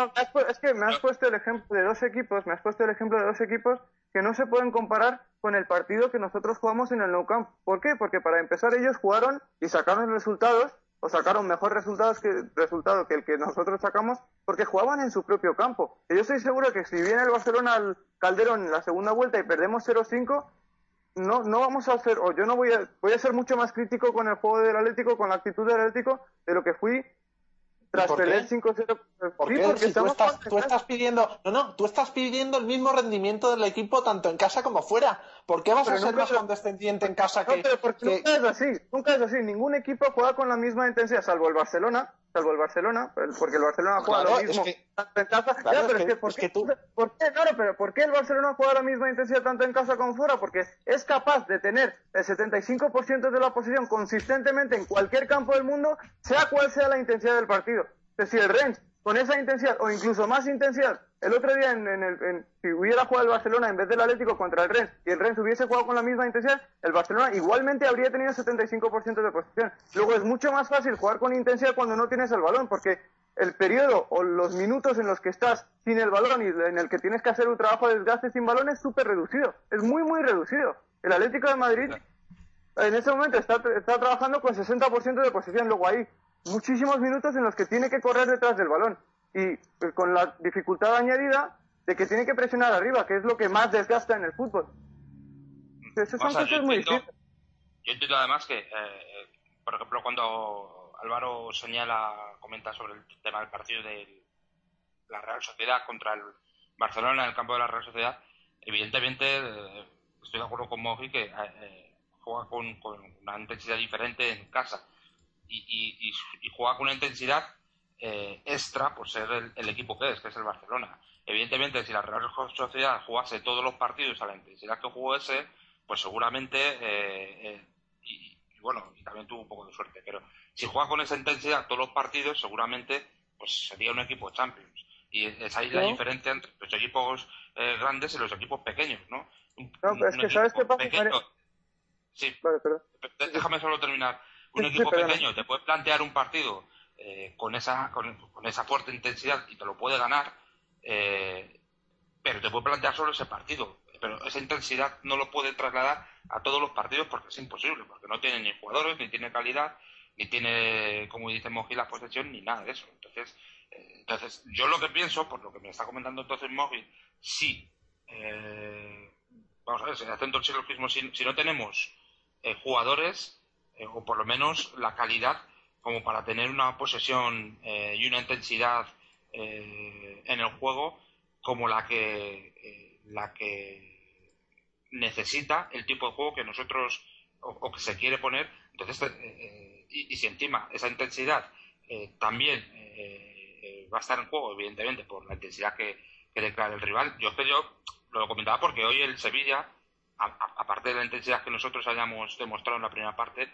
es que me has puesto el ejemplo de dos equipos, me has puesto el ejemplo de dos equipos que no se pueden comparar con el partido que nosotros jugamos en el Nou Camp. ¿Por qué? Porque para empezar ellos jugaron y sacaron resultados o sacaron mejor resultados que resultado que el que nosotros sacamos porque jugaban en su propio campo. Y yo estoy seguro que si viene el Barcelona al Calderón en la segunda vuelta y perdemos 0-5, no, no vamos a hacer, o yo no voy a, voy a ser mucho más crítico con el juego del Atlético, con la actitud del Atlético, de lo que fui tras perder 5-0. porque si tú estás, tú estás, pidiendo, no, no, tú estás pidiendo el mismo rendimiento del equipo tanto en casa como fuera. ¿Por qué vas a ser más condescendiente en casa que, no, pero porque nunca es así, nunca es así. Ningún equipo juega con la misma intensidad, salvo el Barcelona. Salvo el Barcelona, porque el Barcelona juega Claro, lo es mismo que- tanto en casa. Claro, Ya, es pero es que- que, ¿por, es qué, que tú- ¿por qué? Claro, pero ¿por qué el Barcelona juega la misma intensidad tanto en casa como fuera? Porque es capaz de tener el 75% de la posición consistentemente en cualquier campo del mundo, sea cual sea la intensidad del partido. Es decir, el Rennes, con esa intensidad o incluso más intensidad, el otro día en, en el, en- si hubiera jugado el Barcelona en vez del Atlético contra el Rennes y el Rennes hubiese jugado con la misma intensidad, el Barcelona igualmente habría tenido 75% de posición. Luego es mucho más fácil jugar con intensidad cuando no tienes el balón, porque el periodo o los minutos en los que estás sin el balón y en el que tienes que hacer un trabajo de desgaste sin balón es súper reducido, es muy, muy reducido. El Atlético de Madrid en ese momento está, está trabajando con 60% de posesión, luego hay muchísimos minutos en los que tiene que correr detrás del balón y eh, con la dificultad añadida de que tiene que presionar arriba, que es lo que más desgasta en el fútbol. Esas son cosas muy entiendo- distintas. Yo entiendo además que, eh, por ejemplo, cuando Álvaro señala, comenta sobre el tema del partido de la Real Sociedad contra el Barcelona en el campo de la Real Sociedad, evidentemente eh, estoy de acuerdo con Moji que eh, eh, juega con, con una intensidad diferente en casa y, y- y- y juega con una intensidad eh, extra por ser el, el equipo que es, que es el Barcelona. Evidentemente, si la Real Sociedad jugase todos los partidos a la intensidad que jugó ese, pues seguramente, eh, eh, y, y bueno, y también tuvo un poco de suerte, pero si juega con esa intensidad todos los partidos, seguramente pues sería un equipo Champions. Y es ahí la diferencia entre los equipos eh, grandes y los equipos pequeños, ¿no? Un- No, pero es que ¿sabes qué pasa, pequeño-? Sí, Vale, déjame solo terminar. Un Sí, sí, equipo pequeño te puede plantear un partido eh, con esa con, esa fuerte intensidad y te lo puede ganar, eh, pero te puede plantear solo ese partido. Pero esa intensidad no lo puede trasladar a todos los partidos porque es imposible, porque no tiene ni jugadores, ni tiene calidad, ni tiene, como dice Moji, la posesión, ni nada de eso. Entonces, eh, entonces yo lo que pienso, por lo que me está comentando entonces Moji, sí, eh, vamos a ver, se haciendo el silogismo, si, si no tenemos eh, jugadores, o por lo menos la calidad, como para tener una posesión eh, y una intensidad eh, en el juego como la que eh, la que necesita el tipo de juego que nosotros o, que se quiere poner. Entonces eh, y, y si encima esa intensidad también va a estar en juego evidentemente por la intensidad que, declara el rival yo es yo lo comentaba porque hoy el Sevilla aparte de la intensidad que nosotros hayamos demostrado en la primera parte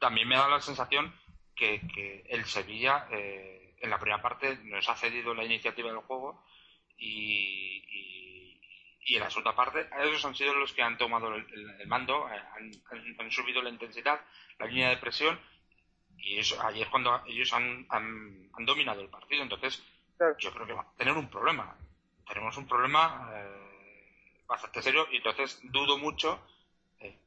también me da la sensación que, que el Sevilla eh, en la primera parte nos ha cedido la iniciativa del juego y, y, y en la segunda parte ellos han sido los que han tomado el, el- el mando, eh, han, han- han subido la intensidad, la línea de presión y eso, ahí es cuando ellos han, han, han dominado el partido. Entonces Claro. yo creo que va a tener un problema. Tenemos un problema eh, bastante serio y entonces dudo mucho eh,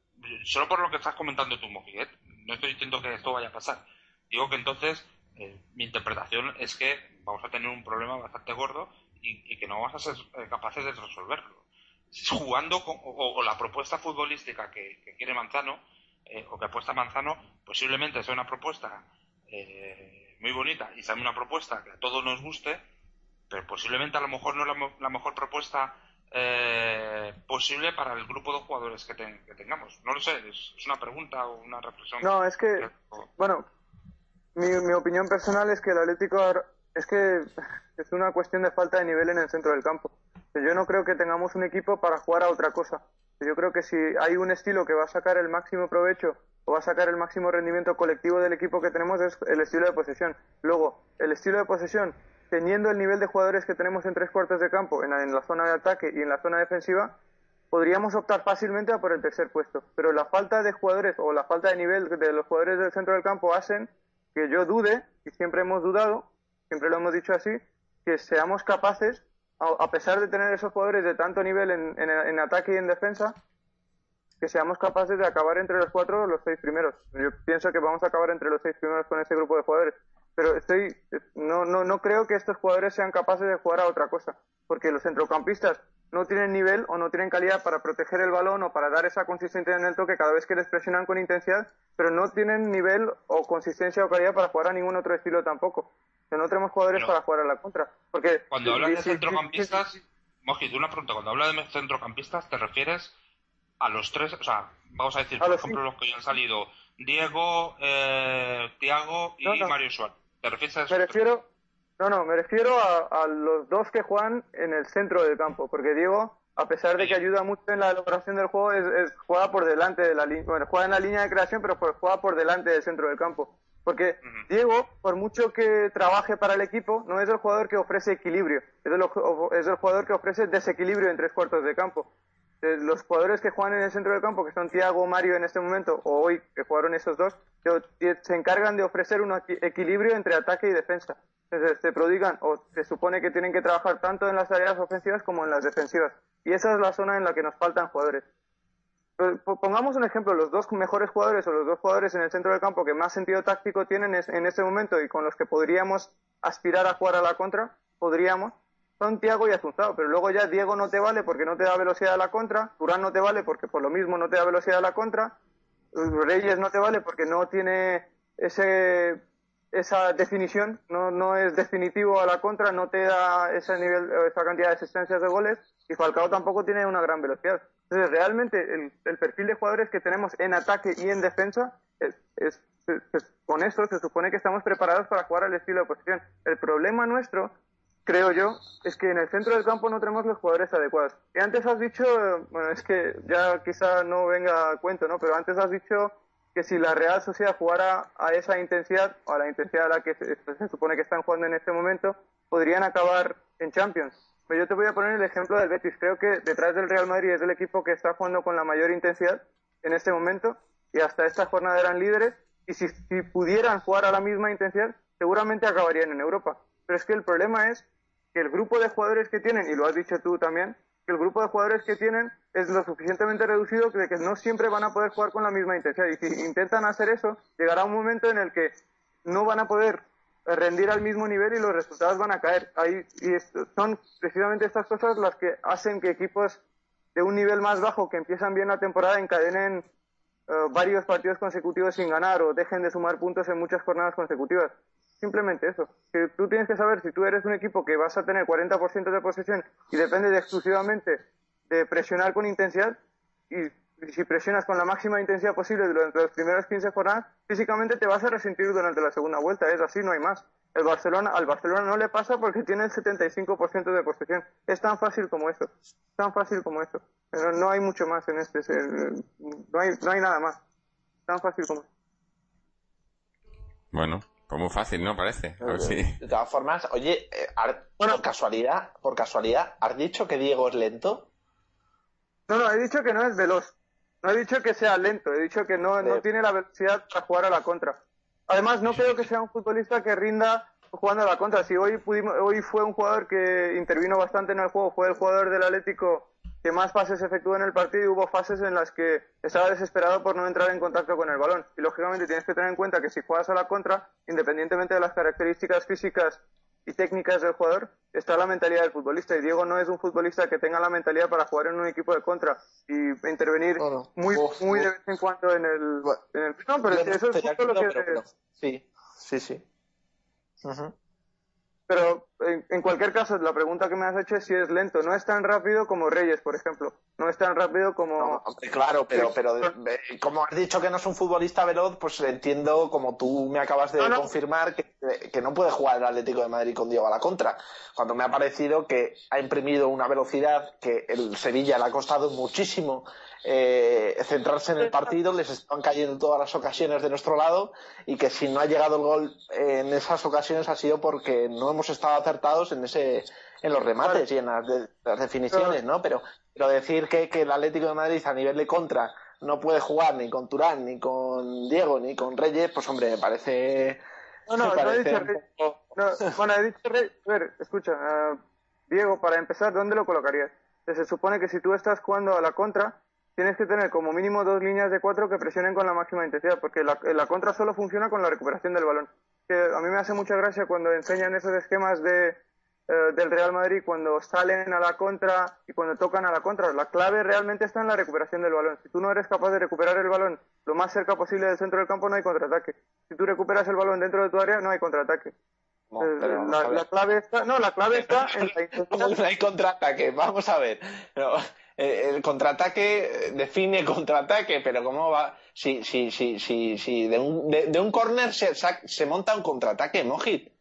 solo por lo que estás comentando tú, Mojiget, no estoy diciendo que esto vaya a pasar. Digo que entonces eh, mi interpretación es que vamos a tener un problema bastante gordo y, y que no vamos a ser eh, capaces de resolverlo. Jugando con, o, o la propuesta futbolística que, que quiere Manzano eh, o que apuesta Manzano, posiblemente sea una propuesta eh, muy bonita y sea una propuesta que a todos nos guste, pero posiblemente a lo mejor no la, mo- la mejor propuesta eh, posible para el grupo de jugadores que, ten- que tengamos. No lo sé, es, es una pregunta o una reflexión. No, es que, bueno, mi, mi opinión personal es que el Atlético es que es una cuestión de falta de nivel en el centro del campo. Yo no creo que tengamos un equipo para jugar a otra cosa. Yo creo que si hay un estilo que va a sacar el máximo provecho o va a sacar el máximo rendimiento colectivo del equipo que tenemos es el estilo de posesión. Luego, el estilo de posesión, teniendo el nivel de jugadores que tenemos en tres cuartos de campo, en la, en la zona de ataque y en la zona defensiva, podríamos optar fácilmente a por el tercer puesto. Pero la falta de jugadores o la falta de nivel de los jugadores del centro del campo hacen que yo dude, y siempre hemos dudado, siempre lo hemos dicho así, que seamos capaces, a, pesar de tener esos jugadores de tanto nivel en- en ataque y en defensa, que seamos capaces de acabar entre los cuatro o los seis primeros. Yo pienso que vamos a acabar entre los seis primeros con ese grupo de jugadores. Pero estoy, no, no, no creo que estos jugadores sean capaces de jugar a otra cosa. Porque los centrocampistas no tienen nivel o no tienen calidad para proteger el balón o para dar esa consistencia en el toque cada vez que les presionan con intensidad, pero no tienen nivel o consistencia o calidad para jugar a ningún otro estilo tampoco. O sea, no tenemos jugadores Pero- para jugar a la contra. Porque Cuando hablas de centrocampistas, Moji, una pregunta, cuando hablas de centrocampistas, ¿te refieres a los tres? O sea, vamos a decir, A por los ejemplo, los que ya han salido, Diego, eh, Tiago y No, no. Mario Suárez. ¿Te refieres a Me refiero, no, no, me refiero a, a los dos que juegan en el centro del campo, porque Diego, a pesar de que ayuda mucho en la elaboración del juego, es, es- juega por delante de la línea, bueno, juega en la línea de creación, pero por- juega por delante del centro del campo. Porque. Diego, por mucho que trabaje para el equipo, no es el jugador que ofrece equilibrio, es el, o- es el jugador que ofrece desequilibrio en tres cuartos de campo. Eh, Los jugadores que juegan en el centro del campo, que son Thiago, Mario en este momento, o hoy que jugaron esos dos, te- se encargan de ofrecer un equi- equilibrio entre ataque y defensa. Entonces, se prodigan o se supone que tienen que trabajar tanto en las tareas ofensivas como en las defensivas. Y esa es la zona en la que nos faltan jugadores. Pues, po- Pongamos un ejemplo, los dos mejores jugadores o los dos jugadores en el centro del campo que más sentido táctico tienen en este momento y con los que podríamos aspirar a jugar a la contra, podríamos, son Tiago y Asunzao, pero luego ya Diego no te vale porque no te da velocidad a la contra, Turán no te vale porque por lo mismo no te da velocidad a la contra, Reyes no te vale porque no tiene ese esa definición, no, no es definitivo a la contra, no te da ese nivel, esa cantidad de asistencias de goles, y Falcao tampoco tiene una gran velocidad. Entonces, realmente, el, el perfil de jugadores que tenemos en ataque y en defensa, es, es- con eso se supone que estamos preparados para jugar al estilo de posición. El problema nuestro, creo yo, es que en el centro del campo no tenemos los jugadores adecuados. Y antes has dicho, bueno, es que ya quizá no venga a cuento, ¿no? Pero antes has dicho que si la Real Sociedad jugara a esa intensidad, o a la intensidad a la que se, se supone que están jugando en este momento, podrían acabar en Champions. Pero yo te voy a poner el ejemplo del Betis. Creo que detrás del Real Madrid es el equipo que está jugando con la mayor intensidad en este momento y hasta esta jornada eran líderes y si, si pudieran jugar a la misma intensidad seguramente acabarían en Europa. Pero es que el problema es que el grupo de jugadores que tienen, y lo has dicho tú también, que el grupo de jugadores que tienen es lo suficientemente reducido de que no siempre van a poder jugar con la misma intensidad. Y si intentan hacer eso, llegará un momento en el que no van a poder rendir al mismo nivel y los resultados van a caer. Y son precisamente estas cosas las que hacen que equipos de un nivel más bajo que empiezan bien la temporada encadenen eh, varios partidos consecutivos sin ganar o dejen de sumar puntos en muchas jornadas consecutivas. Simplemente eso. Que tú tienes que saber si tú eres un equipo que vas a tener 40% de posesión y depende de exclusivamente de presionar con intensidad y si presionas con la máxima intensidad posible durante las primeras 15 jornadas, físicamente te vas a resentir durante la segunda vuelta. Es así, no hay más. El Barcelona, al Barcelona no le pasa porque tiene el 75% de posesión. Es tan fácil como eso. Tan fácil como eso. Pero no hay mucho más en este. No hay, no hay nada más. Tan fácil como eso. Bueno, pues muy fácil, ¿no? Parece. A ver si... De todas formas, oye, eh, Ar- por casualidad, por casualidad, ¿has dicho que Diego es lento? No, no, he dicho que no es veloz. No he dicho que sea lento. He dicho que no, no tiene la velocidad para jugar a la contra. Además, no creo que sea un futbolista que rinda jugando a la contra. Si hoy pudimos, hoy fue un jugador que intervino bastante en el juego, fue el jugador del Atlético que más pases efectuó en el partido y hubo fases en las que estaba desesperado por no entrar en contacto con el balón. Y lógicamente tienes que tener en cuenta que si juegas a la contra, independientemente de las características físicas y técnicas del jugador, está la mentalidad del futbolista. Y Diego no es un futbolista que tenga la mentalidad para jugar en un equipo de contra y intervenir muy, muy de vez en cuando en el, Bueno, en el- No, pero no eso es justo lo que... pero- Sí, sí, sí. Pero en, en cualquier caso, la pregunta que me has hecho es si es lento. No es tan rápido como Reyes, por ejemplo. No es tan rápido como... No, hombre, claro, pero, pero eh, como has dicho que no es un futbolista veloz, pues entiendo, como tú me acabas de No, no. confirmar, que, que no puede jugar el Atlético de Madrid con Diego a la contra. Cuando me ha parecido que ha imprimido una velocidad que el Sevilla le ha costado muchísimo eh, centrarse en el partido, les están cayendo todas las ocasiones de nuestro lado y que si no ha llegado el gol en esas ocasiones ha sido porque no hemos estado acertados en ese en los remates y en las, de- las definiciones, ¿no? Pero, pero decir que, que el Atlético de Madrid a nivel de contra no puede jugar ni con Turán, ni con Diego, ni con Reyes, pues hombre, me parece... No, no, no he dicho un Reyes. poco- No, bueno, he dicho Reyes. A ver, escucha. ah, Diego, para empezar, ¿dónde lo colocarías? Se supone que si tú estás jugando a la contra, tienes que tener como mínimo dos líneas de cuatro que presionen con la máxima intensidad, porque la, la contra solo funciona con la recuperación del balón. Que a mí me hace mucha gracia cuando enseñan esos esquemas de, eh, del Real Madrid, cuando salen a la contra y cuando tocan a la contra. La clave realmente está en la recuperación del balón. Si tú no eres capaz de recuperar el balón lo más cerca posible del centro del campo, no hay contraataque. Si tú recuperas el balón dentro de tu área, no hay contraataque. No, Eh, la, clave está, no, la clave está en la. No hay contraataque, vamos a ver. Eh, el contraataque define contraataque, pero ¿cómo va? Si, si, si, si, si de un, de, un corner se, se monta un contraataque, Mojit.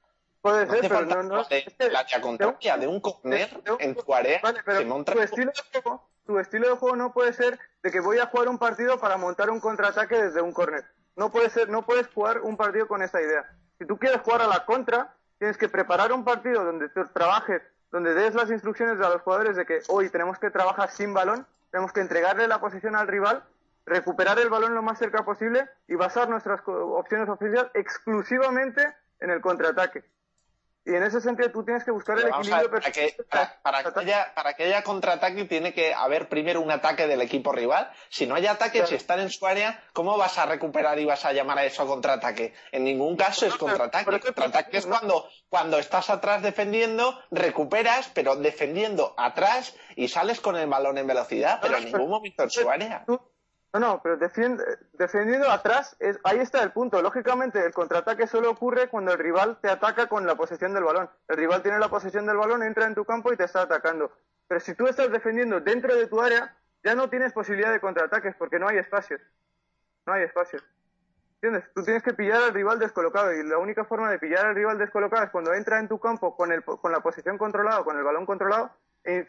Puede ser, pero no, no de, la contraria de un corner en tu área se monta tu estilo, de juego, tu estilo de juego no puede ser de que voy a jugar un partido para montar un contraataque desde un corner. No puede ser, no puedes jugar un partido con esa idea. Si tú quieres jugar a la contra, tienes que preparar un partido donde tú trabajes donde des las instrucciones a los jugadores de que hoy tenemos que trabajar sin balón, tenemos que entregarle la posición al rival, recuperar el balón lo más cerca posible y basar nuestras opciones ofensivas exclusivamente en el contraataque. Y en ese sentido tú tienes que buscar el equilibrio para que, para, que haya, para que haya contraataque tiene que haber primero un ataque del equipo rival. Si no hay ataque, si están en su área, ¿cómo vas a recuperar y vas a llamar a eso contraataque? En ningún caso es contraataque. Contraataque es cuando, cuando estás atrás defendiendo, recuperas, pero defendiendo atrás y sales con el balón en velocidad, pero en ningún momento en su área. No, no, pero defendiendo atrás, es, ahí está el punto. Lógicamente, el contraataque solo ocurre cuando el rival te ataca con la posesión del balón. El rival tiene la posesión del balón, entra en tu campo y te está atacando. Pero si tú estás defendiendo dentro de tu área, ya no tienes posibilidad de contraataques porque no hay espacios. No hay espacios. ¿Entiendes? Tú tienes que pillar al rival descolocado y la única forma de pillar al rival descolocado es cuando entra en tu campo con, el, con la posición controlada, con el balón controlado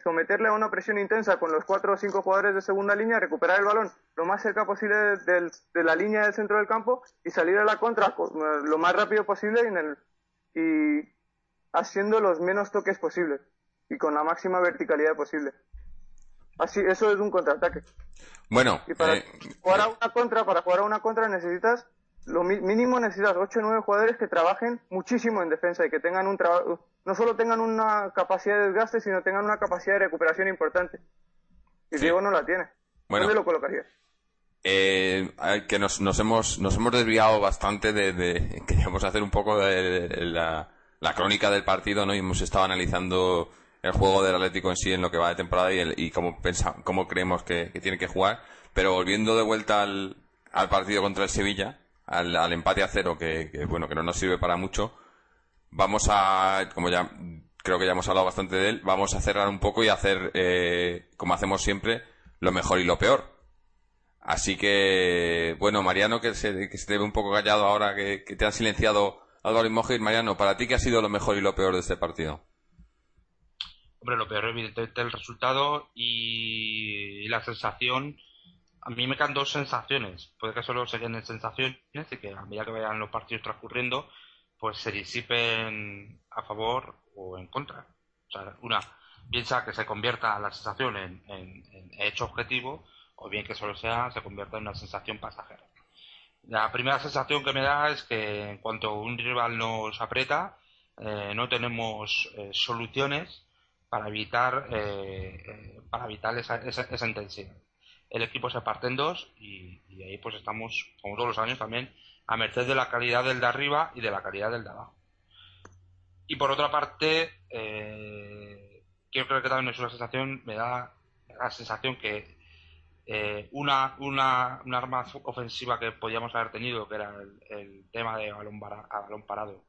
someterle a una presión intensa con los cuatro o cinco jugadores de segunda línea, recuperar el balón lo más cerca posible de, la línea del centro del campo y salir a la contra lo más rápido posible y, en el, y haciendo los menos toques posibles y con la máxima verticalidad posible. Así, eso es un contraataque. Bueno, y para eh, jugar a eh. una contra, para jugar a una contra necesitas lo mínimo necesitas 8 o 9 jugadores que trabajen muchísimo en defensa y que tengan un trabajo, no solo tengan una capacidad de desgaste, sino tengan una capacidad de recuperación importante. Y Diego no la tiene. ¿Dónde lo colocarías? Eh, que nos, nos, hemos, nos hemos desviado bastante de, queríamos hacer un poco de, la, la, crónica del partido, ¿no? Y hemos estado analizando el juego del Atlético en sí en lo que va de temporada y, el, y cómo, pensa, cómo creemos que, que, tiene que jugar. Pero volviendo de vuelta al, al partido contra el Sevilla, al, empate a cero, que, bueno, que no nos sirve para mucho, vamos a, como ya creo que ya hemos hablado bastante de él, vamos a cerrar un poco y hacer, eh, como hacemos siempre, lo mejor y lo peor. Así que, bueno, Mariano, que se, que se te ve un poco callado ahora, que, te han silenciado Álvaro Mojir. Mariano, ¿para ti qué ha sido lo mejor y lo peor de este partido? Hombre, lo peor, evidentemente, el resultado y la sensación a mí me quedan dos sensaciones. Puede que solo se queden sensaciones y que a medida que vayan los partidos transcurriendo, pues se disipen a favor o en contra. O sea, una, piensa que se convierta la sensación en, hecho objetivo o bien que solo sea, se convierta en una sensación pasajera. La primera sensación que me da es que en cuanto un rival nos aprieta, eh, no tenemos eh, soluciones para evitar, eh, para evitar esa, esa intensidad el equipo se parte en dos y, ahí pues estamos, como todos los años también, a merced de la calidad del de arriba y de la calidad del de abajo. Y por otra parte, eh, quiero creer que también es una sensación, me da la sensación que eh, una, una, una, arma ofensiva que podíamos haber tenido, que era el, tema de balón, a balón parado,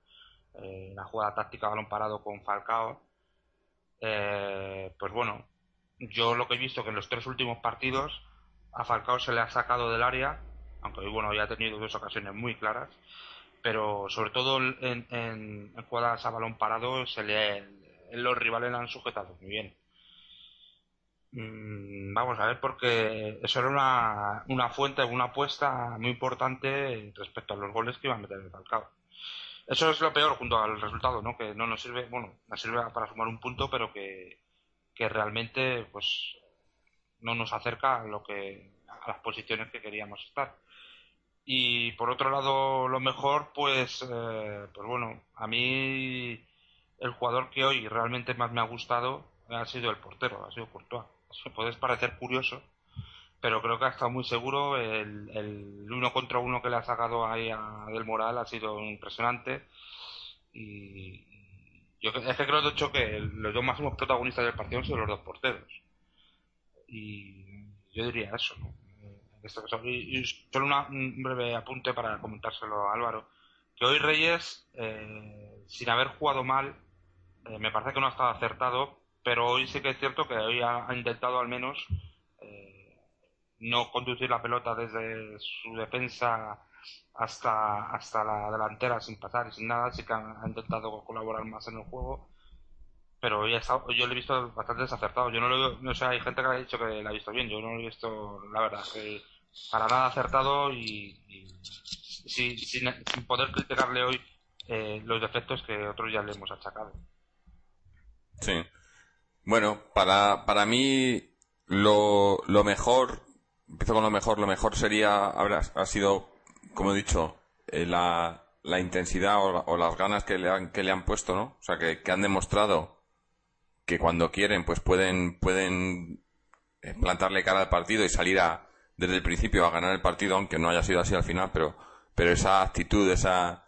eh, la jugada táctica a balón parado con Falcao, eh, pues bueno, yo lo que he visto que en los tres últimos partidos a Falcao se le ha sacado del área, aunque bueno, ya ha tenido dos ocasiones muy claras, pero sobre todo en, en, jugadas a balón parado se le, los rivales le han sujetado muy bien. Mm, vamos a ver, porque eso era una, una fuente, una apuesta muy importante respecto a los goles que iba a meter el Falcao. Eso es lo peor junto al resultado, ¿no? Que no nos sirve, bueno, nos sirve para sumar un punto, pero que, que realmente, pues, no nos acerca a lo que a las posiciones que queríamos estar. Y por otro lado, lo mejor, pues, eh, pues bueno, a mí el jugador que hoy realmente más me ha gustado ha sido el portero, ha sido Courtois. Se puede parecer curioso, pero creo que ha estado muy seguro. El, el uno contra uno que le ha sacado ahí a Del Moral ha sido impresionante. Y yo es que creo de hecho que los dos máximos protagonistas del partido son los dos porteros. Y yo diría eso, ¿no? Y, solo un breve apunte para comentárselo a Álvaro. Que hoy Reyes, eh, sin haber jugado mal, eh, me parece que no ha estado acertado, pero hoy sí que es cierto que hoy ha, intentado al menos no conducir la pelota desde su defensa hasta, hasta la delantera sin pasar y sin nada, sí que ha, intentado colaborar más en el juego. Pero ya yo lo he visto bastante desacertado. Yo no lo no sé, hay gente que ha dicho que la ha visto bien. Yo no lo he visto, la verdad, que para nada acertado y, sin, sin, poder criticarle hoy eh, los defectos que otros ya le hemos achacado. Sí. Bueno, para, para mí lo, lo mejor, empiezo con lo mejor, lo mejor sería, habrá, ha sido como he dicho, eh, la, la, intensidad o, las ganas que le, han, que le han puesto, ¿no? O sea, que, que han demostrado que cuando quieren, pues pueden, pueden eh, plantarle cara al partido y salir a, desde el principio a ganar el partido, aunque no haya sido así al final, pero, pero esa actitud, esa,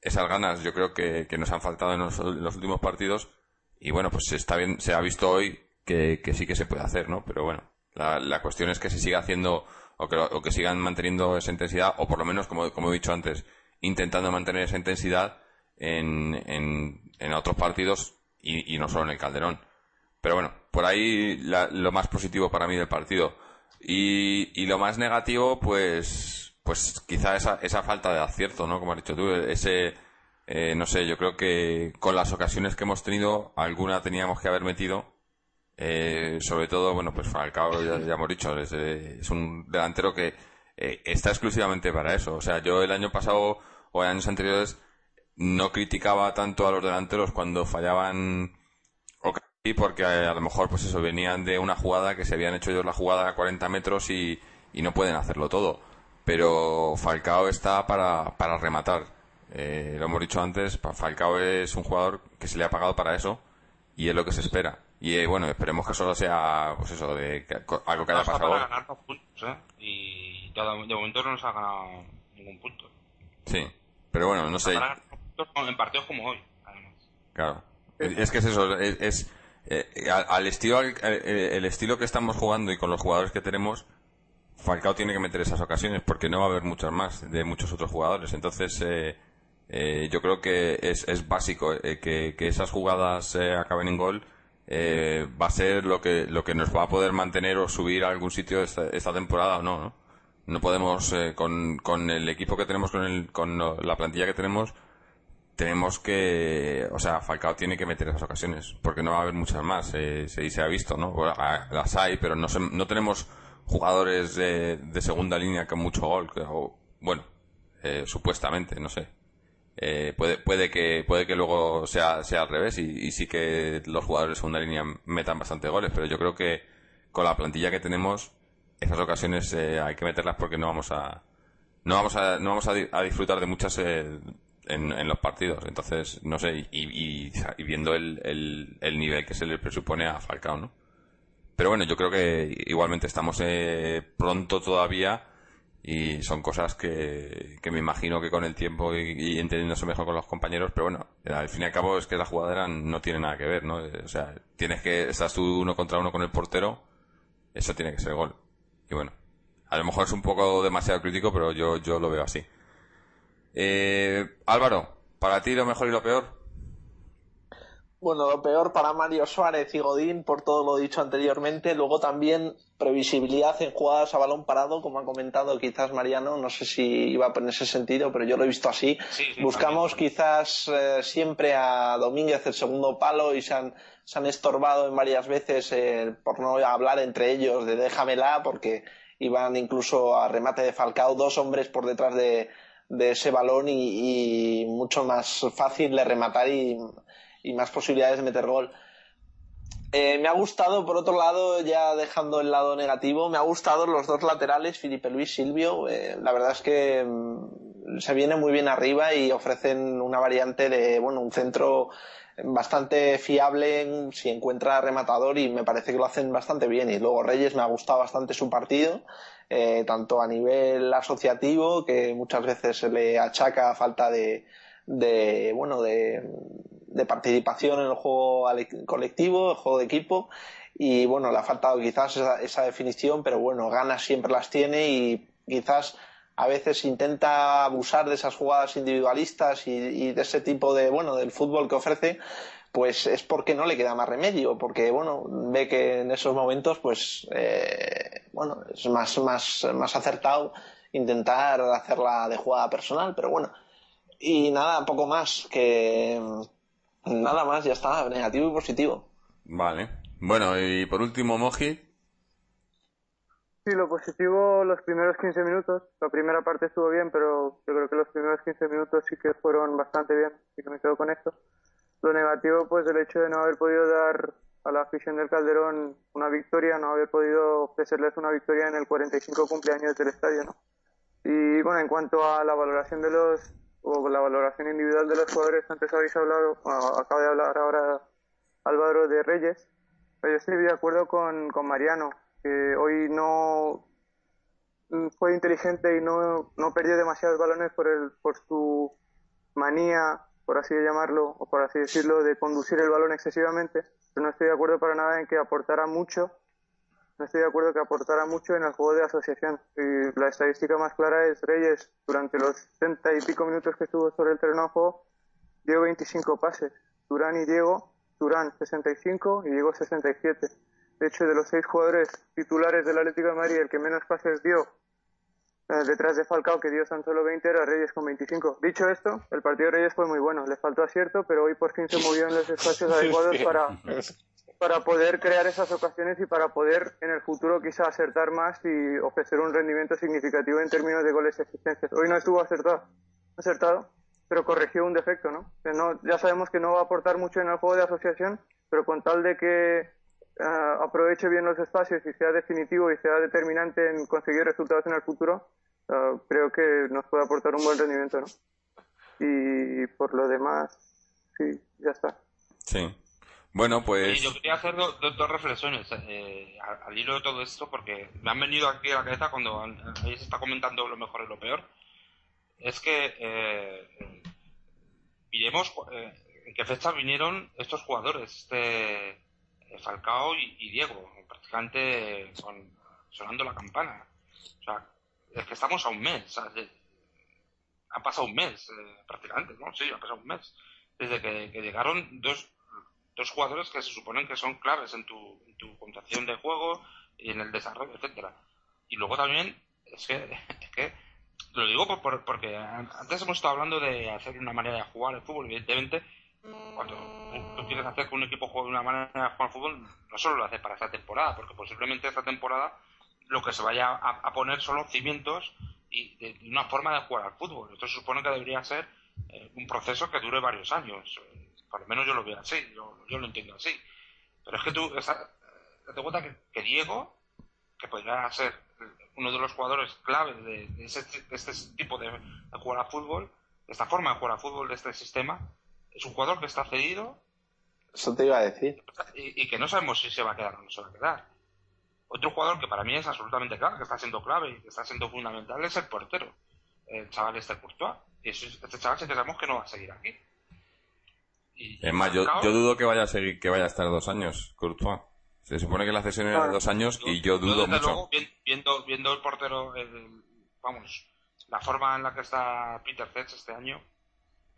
esas ganas, yo creo que, que nos han faltado en los, últimos partidos. Y bueno, pues está bien, se ha visto hoy que, que sí que se puede hacer, ¿no? Pero bueno, la, la cuestión es que se siga haciendo o que, sigan manteniendo esa intensidad, o por lo menos, como, he dicho antes, intentando mantener esa intensidad en, en, otros partidos y, no solo en el Calderón. Pero bueno, por ahí lo más positivo para mí del partido. Y, y lo más negativo, pues, pues quizá esa, esa falta de acierto, ¿no? Como has dicho tú, ese, eh, no sé, yo creo que con las ocasiones que hemos tenido, alguna teníamos que haber metido eh, sobre todo, bueno, pues Falcao, ya, ya hemos dicho, es, un delantero que eh, está exclusivamente para eso. O sea, yo el año pasado o años anteriores no criticaba tanto a los delanteros cuando fallaban porque a, lo mejor pues eso venían de una jugada que se habían hecho ellos la jugada a 40 metros y, y no pueden hacerlo todo. Pero Falcao está para, para rematar. Eh, lo hemos dicho antes, Falcao es un jugador que se le ha pagado para eso y es lo que se espera. Y eh, bueno, esperemos que solo sea, pues eso, de algo que haya pasado. Para ganar puntos, ¿eh? Y de momento no nos ha ganado ningún punto. Sí, pero bueno, no sé. En partidos como hoy, además. Claro. Es que es eso, es, eh, al, estilo el estilo que estamos jugando y con los jugadores que tenemos, Falcao tiene que meter esas ocasiones porque no va a haber muchas más de muchos otros jugadores. Entonces, eh, yo creo que es, es básico que, que, esas jugadas acaben en gol eh, va a ser lo que, lo que nos va a poder mantener o subir a algún sitio esta, temporada o no, ¿no? No podemos, eh, con, con el equipo que tenemos, con, el, con la plantilla que tenemos, tenemos que, o sea, Falcao tiene que meter esas ocasiones, porque no va a haber muchas más, eh, se, se ha visto, ¿no? las hay, pero no, no tenemos jugadores de, segunda línea con mucho gol, o, bueno, eh, supuestamente, no sé. Eh, puede, puede, que, puede que luego sea, sea al revés y, sí que los jugadores de segunda línea metan bastante goles, pero yo creo que con la plantilla que tenemos, esas ocasiones eh, hay que meterlas porque no vamos a, no vamos a, no vamos a, disfrutar de muchas eh, en, los partidos. Entonces, no sé, y, y, viendo el, el, el, nivel que se le presupone a Falcao, ¿no? Pero bueno, yo creo que igualmente estamos pronto todavía y son cosas que, que me imagino que con el tiempo y, entendiéndose mejor con los compañeros, pero bueno, al fin y al cabo es que la jugadera no tiene nada que ver, ¿no? O sea, tienes que, estás tú uno contra uno con el portero, eso tiene que ser gol. Y bueno, a lo mejor es un poco demasiado crítico, pero yo, yo lo veo así. Eh, Álvaro, para ti lo mejor y lo peor. Bueno, lo peor para Mario Suárez y Godín, por todo lo dicho anteriormente. Luego también previsibilidad en jugadas a balón parado, como ha comentado quizás Mariano. No sé si iba en ese sentido, pero yo lo he visto así. Buscamos quizás eh, siempre a Domínguez el segundo palo y se han, se han estorbado en varias veces eh, por no hablar entre ellos de déjamela, porque iban incluso a remate de Falcao dos hombres por detrás de, de ese balón y, y mucho más fácil de rematar y y más posibilidades de meter gol. Eh, me ha gustado, por otro lado, ya dejando el lado negativo, me ha gustado los dos laterales, Felipe Luis Silvio. Eh, la verdad es que mm, se viene muy bien arriba y ofrecen una variante de, bueno, un centro bastante fiable si encuentra rematador y me parece que lo hacen bastante bien. Y luego Reyes me ha gustado bastante su partido, eh, tanto a nivel asociativo, que muchas veces se le achaca falta de, de bueno, de participación en el juego colectivo, el juego de equipo. Y bueno, le ha faltado quizás esa, definición, pero bueno, ganas siempre las tiene y quizás a veces intenta abusar de esas jugadas individualistas y, de ese tipo de, bueno, del fútbol que ofrece, pues es porque no le queda más remedio, porque bueno, ve que en esos momentos pues eh, bueno, es más, más, más acertado intentar hacerla de jugada personal, pero bueno. Y nada, poco más, que nada más, ya está, negativo y positivo. Vale. Bueno, y por último, Moji. Sí, lo positivo, los primeros 15 minutos. La primera parte estuvo bien, pero yo creo que los primeros 15 minutos sí que fueron bastante bien, así que me quedo con esto. Lo negativo, pues el hecho de no haber podido dar a la afición del Calderón una victoria, no haber podido ofrecerles una victoria en el 45 cumpleaños del estadio, ¿no? Y bueno, en cuanto a la valoración de los, o la valoración individual de los jugadores, antes habéis hablado, acaba de hablar ahora Álvaro de Reyes, yo estoy de acuerdo con, con Mariano, que hoy no fue inteligente y no, no perdió demasiados balones por, el, por su manía, por así llamarlo, o por así decirlo, de conducir el balón excesivamente. Pero no estoy de acuerdo para nada en que aportara mucho no estoy de acuerdo que aportara mucho en el juego de asociación. Y la estadística más clara es Reyes, durante los 70 y pico minutos que estuvo sobre el terreno de juego, dio 25 pases. Durán y Diego, Durán 65 y Diego 67. De hecho, de los seis jugadores titulares del Atlético de Madrid, el que menos pases dio detrás de Falcao, que dio tan solo 20, era Reyes con 25. Dicho esto, el partido de Reyes fue muy bueno. Le faltó acierto, pero hoy por fin se movió en los espacios adecuados para, para poder crear esas ocasiones y para poder en el futuro quizá acertar más y ofrecer un rendimiento significativo en términos de goles y asistencias. Hoy no estuvo acertado, acertado pero corrigió un defecto, ¿no? ¿no? Ya sabemos que no va a aportar mucho en el juego de asociación, pero con tal de que eh, aproveche bien los espacios y sea definitivo y sea determinante en conseguir resultados en el futuro, eh, creo que nos puede aportar un buen rendimiento, ¿no? Y por lo demás, sí, ya está. Sí. Bueno, pues. yo quería hacer dos, reflexiones eh, al, hilo de todo esto, porque me han venido aquí a la cabeza cuando ahí se está comentando lo mejor y lo peor. Es que eh, miremos eh, en qué fecha vinieron estos jugadores, este eh, Falcao y, Diego, prácticamente sonando la campana. O sea, es que estamos a un mes. ha pasado un mes, prácticamente, ¿no? Sí, ha pasado un mes. Desde que llegaron dos dos jugadores que se suponen que son claves en tu, en tu contación de juego y en el desarrollo, etcétera. Y luego también, es que, es que lo digo por, porque antes hemos estado hablando de hacer una manera de jugar el fútbol, evidentemente, cuando tú quieres hacer que un equipo juegue de una manera de jugar al fútbol, no solo lo hace para esta temporada, porque posiblemente esta temporada lo que se vaya a, poner son los cimientos y de, una forma de jugar al fútbol. Esto se supone que debería ser eh, un proceso que dure varios años por lo menos yo lo veo así, yo, lo entiendo así. Pero es que tú, te cuenta que, Diego, que podría ser uno de los jugadores clave de, este tipo de, jugar a fútbol, de esta forma de jugar a fútbol, de este sistema, es un jugador que está cedido. Eso te iba a decir. Y, que no sabemos si se va a quedar o no se va a quedar. Otro jugador que para mí es absolutamente clave, que está siendo clave y que está siendo fundamental, es el portero. El chaval este Courtois. Y este chaval si sabemos que no va a seguir aquí es más, yo, dudo que vaya a seguir, que vaya a estar dos años, Courtois. Se supone que la cesión era de dos años y yo dudo mucho. viendo, viendo el portero, vamos, la forma en la que está Peter Cech este año,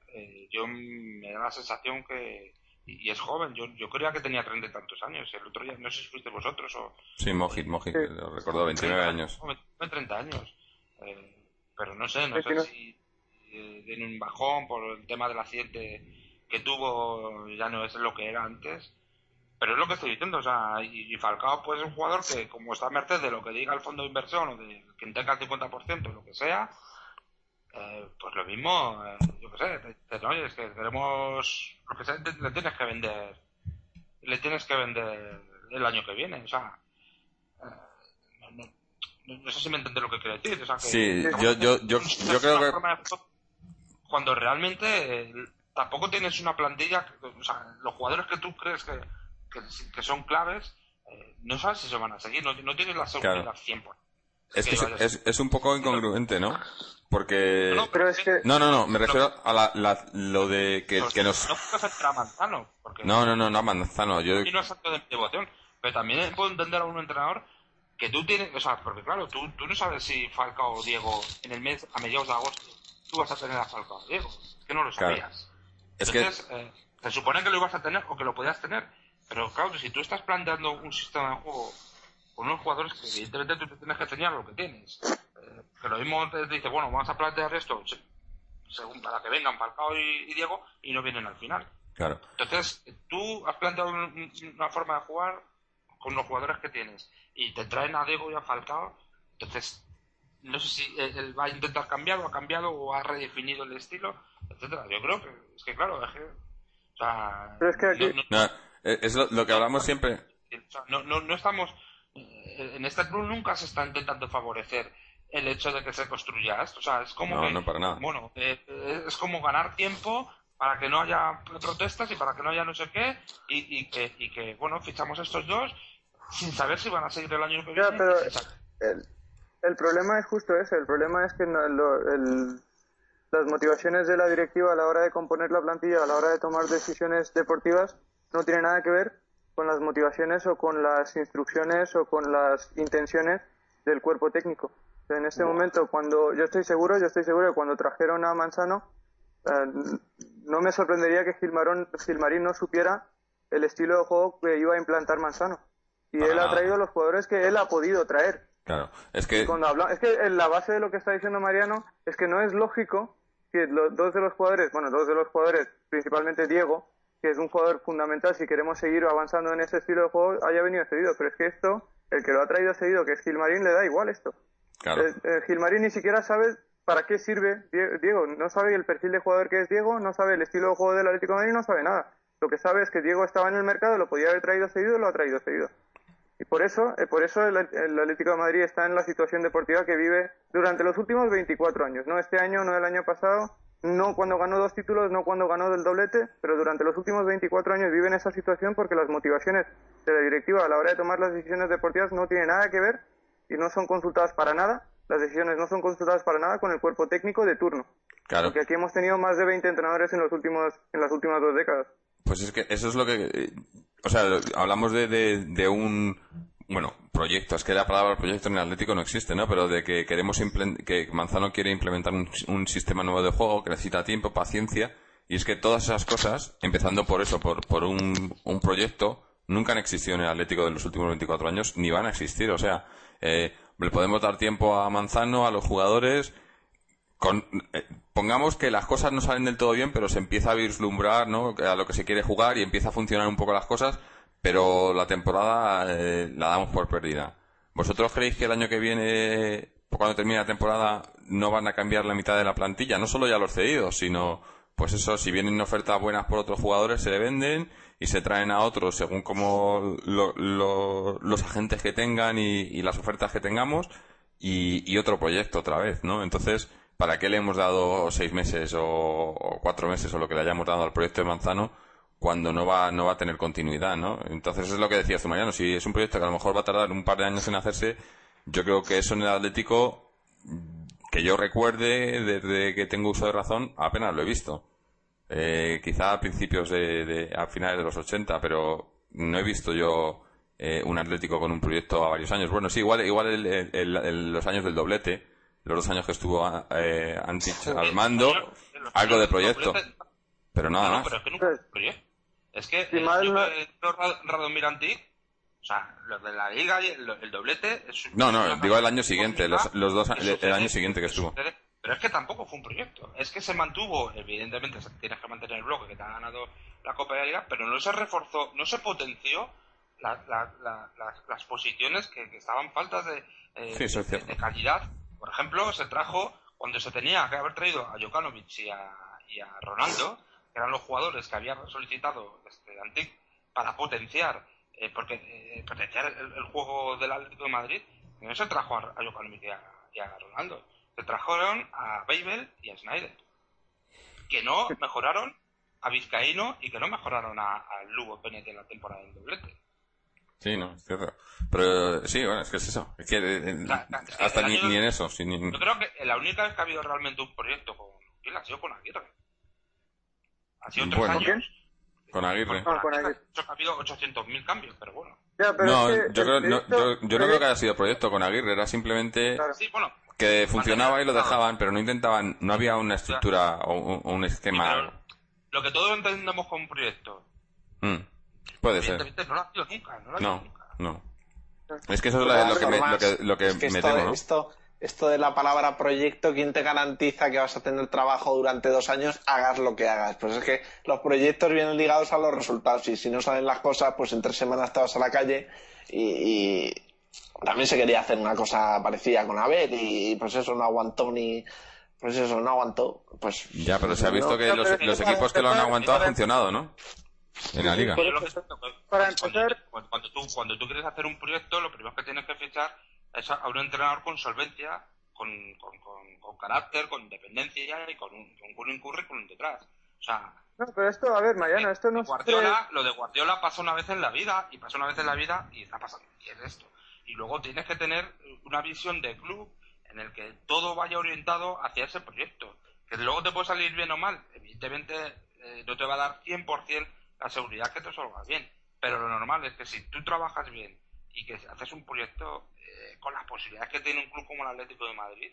eh, yo me da la sensación que y, es joven, yo, yo creía que tenía treinta y tantos años, el otro día, no sé si fuiste vosotros o... Sí, Mojit, Mojit, lo recuerdo, 29 años. 30 años, eh, pero no sé, no sé si eh, tiene un bajón por el tema del accidente que tuvo ya no es lo que era antes. Pero es lo que estoy diciendo, o sea, y, Falcao pues es un jugador que como está a merced de lo que diga el fondo de inversión o de quien tenga el 50% o lo que sea, eh, pues lo mismo, eh, yo qué sé, te, oye, es que queremos, lo que sea, le tienes que vender, le tienes que vender el año que viene, o sea, eh, no, sé si me entiendes lo que quiero decir, o sea, que, sí, yo, yo, yo, yo creo que... Cuando realmente tampoco tienes una plantilla, o sea, los jugadores que tú crees que, que, son claves, eh, no sabes si se van a seguir, no, no tienes la seguridad claro. 100%. Es que, es, es, un poco incongruente, ¿no? Porque... No, pero es que... no, no, no, me refiero a la, la, lo de que, que nos... No a Manzano. Porque no, no, no, no a Manzano. Yo... Y no es acto de motivación. Pero también puedo entender a un entrenador que tú tienes... O sea, porque claro, tú, tú no sabes si Falcao o Diego en el mes, a mediados de agosto, tú vas a tener a Falcao o Diego. Es que no lo sabías. Entonces, eh, se supone que lo ibas a tener o que lo podías tener. Pero claro, si tú estás planteando un sistema de juego con unos jugadores que evidentemente tú tienes que enseñar lo que tienes. Eh, que lo mismo te dice, bueno, vamos a plantear esto según para que vengan Falcao y, y Diego y no vienen al final. Claro. Entonces, tú has planteado un- una forma de jugar con los jugadores que tienes y te traen a Diego y a Falcao, entonces no sé si él él va a intentar cambiar o ha cambiado o ha redefinido el estilo, etcétera. Yo creo que es que claro, es que, o sea, Pero es que aquí- no- no- No, es lo, lo que hablamos siempre. o sea, no, no, no estamos. eh, En este club nunca se está intentando favorecer el hecho de que se construya esto. O sea, es como No, que. no, para nada. Bueno, eh, eh, es como ganar tiempo para que no haya protestas y para que no haya no sé qué. Y, y que, y que, bueno, fichamos a estos dos sin saber si van a seguir el año que viene. Ya, pero el, el problema es justo ese. El problema es que no- lo- el- las motivaciones de la directiva a la hora de componer la plantilla, a la hora de tomar decisiones deportivas, no tiene nada que ver con las motivaciones o con las instrucciones o con las intenciones del cuerpo técnico. En este momento, cuando yo estoy seguro, yo estoy seguro que cuando trajeron a Manzano, eh, no me sorprendería que Gilmarón, Gilmarín no supiera el estilo de juego que iba a implantar Manzano. Y él ha traído los jugadores que él ha podido traer. Claro. Es que. Cuando habla, es que en la base de lo que está diciendo Mariano es que no es lógico que los dos de los jugadores, bueno, dos de los jugadores, principalmente Diego, que es un jugador fundamental si queremos seguir avanzando en ese estilo de juego, haya venido cedido. Pero es que esto, el que lo ha traído cedido, que es Gilmarín, le da igual esto. Claro. Eh, eh, Gilmarín ni siquiera sabe para qué sirve Die- Diego. No sabe el perfil de jugador que es Diego, no sabe el estilo de juego del Atlético de Madrid, no sabe nada. Lo que sabe es que Diego estaba en el mercado, lo podía haber traído cedido, lo ha traído cedido. Y por eso, eh, por eso el, el Atlético de Madrid está en la situación deportiva que vive durante los últimos 24 años. No este año, no el año pasado, no cuando ganó dos títulos, no cuando ganó del doblete, pero durante los últimos 24 años vive en esa situación porque las motivaciones de la directiva a la hora de tomar las decisiones deportivas no tienen nada que ver y no son consultadas para nada. Las decisiones no son consultadas para nada con el cuerpo técnico de turno. Claro. Porque aquí hemos tenido más de 20 entrenadores en los últimos en las últimas dos décadas. Pues es que eso es lo que... eh, O sea, hablamos de, de, de un... Bueno, proyecto, es que la palabra proyecto en el Atlético no existe, ¿no? Pero de que queremos que Manzano quiere implementar un, un sistema nuevo de juego que necesita tiempo, paciencia, y es que todas esas cosas, empezando por eso, por, por un, un proyecto, nunca han existido en el Atlético de los últimos 24 años, ni van a existir. O sea, eh, le podemos dar tiempo a Manzano, a los jugadores, con, eh, pongamos que las cosas no salen del todo bien, pero se empieza a vislumbrar ¿no? a lo que se quiere jugar y empieza a funcionar un poco las cosas, pero la temporada eh, la damos por perdida. ¿Vosotros creéis que el año que viene, cuando termine la temporada, no van a cambiar la mitad de la plantilla? No solo ya los cedidos, sino, pues eso, si vienen ofertas buenas por otros jugadores, se le venden y se traen a otros según como lo- lo- los agentes que tengan y, las ofertas que tengamos y, otro proyecto otra vez, ¿no? Entonces, ¿para qué le hemos dado seis meses o, cuatro meses o lo que le hayamos dado al proyecto de Manzano cuando no va, no va a tener continuidad, ¿no? Entonces es lo que decías tú, Mariano, si es un proyecto que a lo mejor va a tardar un par de años en hacerse, yo creo que eso en el Atlético, que yo recuerde desde que tengo uso de razón, apenas lo he visto. Eh, quizá a principios de, de- a finales de los 80, pero no he visto yo eh, un Atlético con un proyecto a varios años. Bueno, sí, igual, igual el- el- el- el- los años del doblete, los dos años que estuvo eh, Antich al mando, algo de proyecto, pero nada No, más. pero es que nunca proyecto. Es que Si el Radomir Antic, o sea, los de la liga y el, el doblete... Es, No, no, digo el año siguiente, los- los dos- el- año siguiente que estuvo. Pero es que tampoco fue un proyecto. Es que se mantuvo, evidentemente, tienes que mantener el bloque que te ha ganado la Copa de la Liga, pero no se reforzó, no se potenció la- la- la- las, las posiciones que, que estaban faltas de, eh, Sí, de- calidad. Por ejemplo, se trajo, cuando se tenía que haber traído a Jokanovic y a, y a Ronaldo, que eran los jugadores que había solicitado este Antic para potenciar, eh, porque eh, potenciar el, el juego del Atlético de Madrid, no se trajo a, a Jokanovic y a, y a Ronaldo, se trajeron a Babel y a Snyder, que no mejoraron a Vizcaíno y que no mejoraron a, a Lugo Pérez en la temporada del doblete. Sí, no, es cierto. Pero sí, bueno, es que es eso. Es que, eh, es que hasta ni, año- ni en eso. sí, ni- Yo creo que la única vez que ha habido realmente un proyecto con Gil ha sido con Aguirre. Ha sido tres Bueno. años. ¿Con Con Aguirre. Ah, con Aguirre. Ha habido 800.000 cambios, pero bueno. Ya, pero No, es que yo, creo, no, proyecto- yo, yo no creo que haya sido proyecto con Aguirre, era simplemente Claro. Sí, bueno. Que funcionaba y lo dejaban, pero no intentaban, no había una estructura o un, o un sí, esquema. lo que todos entendemos como un proyecto, Mm, puede ser. no lo ha sido nunca. No lo ha sido No, nunca. no. Es que eso es lo, lo que me, lo que, lo que Es que me esto, temo, ¿no? esto, esto de la palabra proyecto, ¿quién te garantiza que vas a tener trabajo durante dos años? Hagas lo que hagas. Pues es que los proyectos vienen ligados a los resultados y si no salen las cosas, pues en tres semanas te vas a la calle y, y también se quería hacer una cosa parecida con Abel y pues eso no aguantó ni... Pues eso, no aguantó. Pues Ya, pero se ha visto no- que los, equipos que lo han aguantado ha para- funcionado, ¿no? En la liga. Para cuando- empezar- cuando, cuando tú, cuando tú quieres hacer un proyecto, lo primero que tienes que fichar es a un entrenador con solvencia, con, con, con, con carácter, con independencia y con un, con un currículum detrás. O sea, No, pero esto, a ver, Mariano, esto no es... Guardiola, lo de Guardiola pasa una vez en la vida y pasa una vez en la vida y está pasando y es esto. Y luego tienes que tener una visión de club en el que todo vaya orientado hacia ese proyecto. Que luego te puede salir bien o mal. Evidentemente eh, no te va a dar 100% la seguridad que te salga bien. Pero lo normal es que si tú trabajas bien y que haces un proyecto eh, con las posibilidades que tiene un club como el Atlético de Madrid,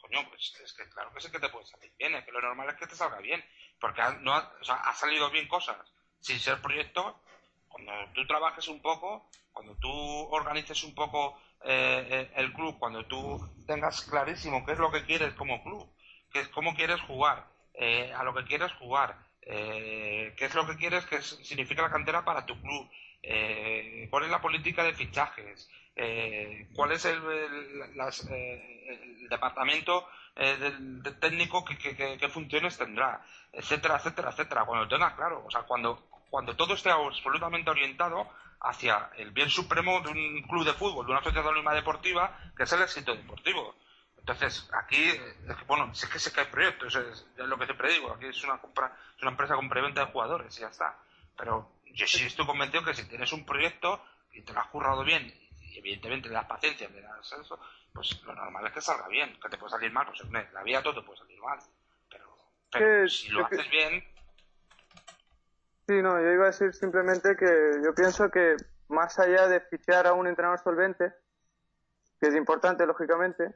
coño, pues es que claro que sí que te puede salir bien, es que lo normal es que te salga bien, porque ha, no ha, ha salido bien cosas sin ser proyecto. Cuando tú trabajes un poco, cuando tú organices un poco eh, eh, el club, cuando tú tengas clarísimo qué es lo que quieres como club, qué es cómo quieres jugar, eh, a lo que quieres jugar, eh, qué es lo que quieres que significa la cantera para tu club, eh, cuál es la política de fichajes, cuál es el, el- las, departamento del, técnico que, que- funciones tendrá, etcétera, etcétera, etcétera. Cuando lo tengas claro, o sea, cuando, cuando todo esté absolutamente orientado hacia el bien supremo de un club de fútbol, de una sociedad anónima deportiva, que es el éxito deportivo. Entonces, aquí, eh, es que, bueno, sí que sé que hay proyectos, es, es lo que siempre digo, aquí es una compra, es una empresa con preventa de jugadores y ya está. Pero yo sí estoy convencido que si tienes un proyecto y te lo has currado bien, y evidentemente le das paciencia, le das eso, pues lo normal es que salga bien, que te puede salir mal, pues la vida todo te puede salir mal. Pero, pero si lo haces bien, Sí, no, yo iba a decir simplemente que yo pienso que más allá de fichar a un entrenador solvente, que es importante, lógicamente,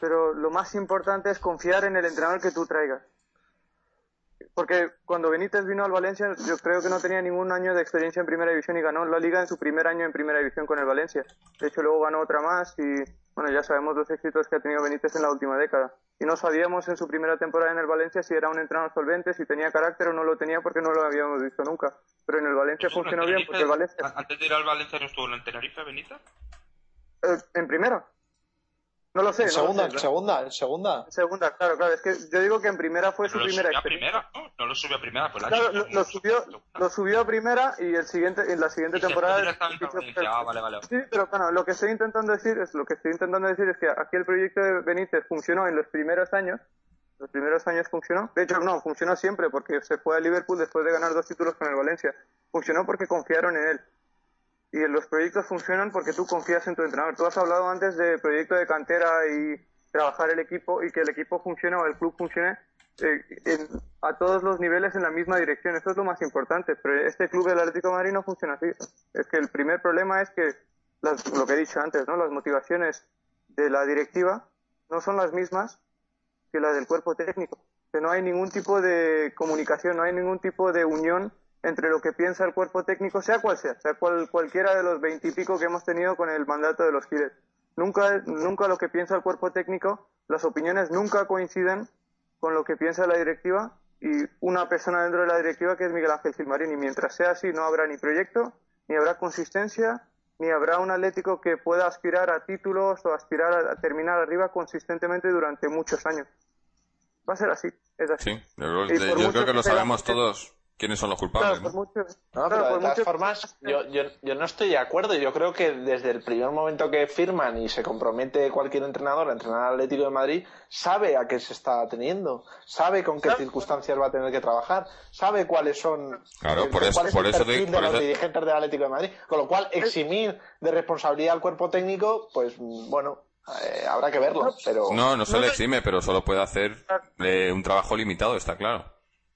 pero lo más importante es confiar en el entrenador que tú traigas. Porque cuando Benítez vino al Valencia, yo creo que no tenía ningún año de experiencia en primera división y ganó la liga en su primer año en primera división con el Valencia. De hecho, luego ganó otra más y, bueno, ya sabemos los éxitos que ha tenido Benítez en la última década. Y no sabíamos en su primera temporada en el Valencia si era un entrenador solvente, si tenía carácter o no lo tenía porque no lo habíamos visto nunca. Pero en el Valencia ¿estuvo en funcionó bien porque el? Valencia... antes de ir al Valencia no estuvo en Tenerife, Benítez. Eh, ¿En primera? No lo sé. En no lo segunda, sé. segunda, en segunda. En segunda, claro, claro. Es que yo digo que en primera fue su primera subió a experiencia. primera, ¿no? No lo subió a primera, el Claro, lo, lo subió, lo subió a primera y el siguiente, en la siguiente Y temporada. Ah, vale, vale. Sí, pero bueno, lo que estoy intentando decir es lo que estoy intentando decir es que aquí el proyecto de Benítez funcionó en los primeros años. Los primeros años funcionó. De hecho, no, funcionó siempre porque se fue a Liverpool después de ganar dos títulos con el Valencia. Funcionó porque confiaron en él. Y los proyectos funcionan porque tú confías en tu entrenador. Tú has hablado antes de proyecto de cantera y trabajar el equipo y que el equipo funcione o el club funcione eh, en- a todos los niveles en la misma dirección. Eso es lo más importante. Pero este club del Atlético de Madrid no funciona así. Es que el primer problema es que lo que he dicho antes, ¿no? Las motivaciones de la directiva no son las mismas que las del cuerpo técnico. Que no hay ningún tipo de comunicación, no hay ningún tipo de unión entre lo que piensa el cuerpo técnico, sea cual sea, sea cual, cualquiera de los veintipico que hemos tenido con el mandato de los Giles. Nunca, nunca lo que piensa el cuerpo técnico, las opiniones nunca coinciden con lo que piensa la directiva y una persona dentro de la directiva que es Miguel Ángel Gilmarín. Y mientras sea así, no habrá ni proyecto, ni habrá consistencia, ni habrá un Atlético que pueda aspirar a títulos o aspirar a, terminar arriba consistentemente durante muchos años. Va a ser así, es así. Sí, yo, creo que lo sabemos todos quiénes son los Claro, culpables. por ¿no? mucho, No, claro, pero de todas mucho- formas, yo, yo, yo no estoy de acuerdo. Yo creo que desde el primer momento que firman y se compromete cualquier entrenador a entrenar al Atlético de Madrid, sabe a qué se está teniendo, sabe con qué circunstancias va a tener que trabajar, sabe cuáles son Claro, el- por eso- cuál es por el eso perfil te- de por los eso- dirigentes del Atlético de Madrid. Con lo cual, eximir de responsabilidad al cuerpo técnico, pues bueno, eh, habrá que verlo. Pero No, no se le exime, pero solo puede hacer eh, un trabajo limitado, está claro.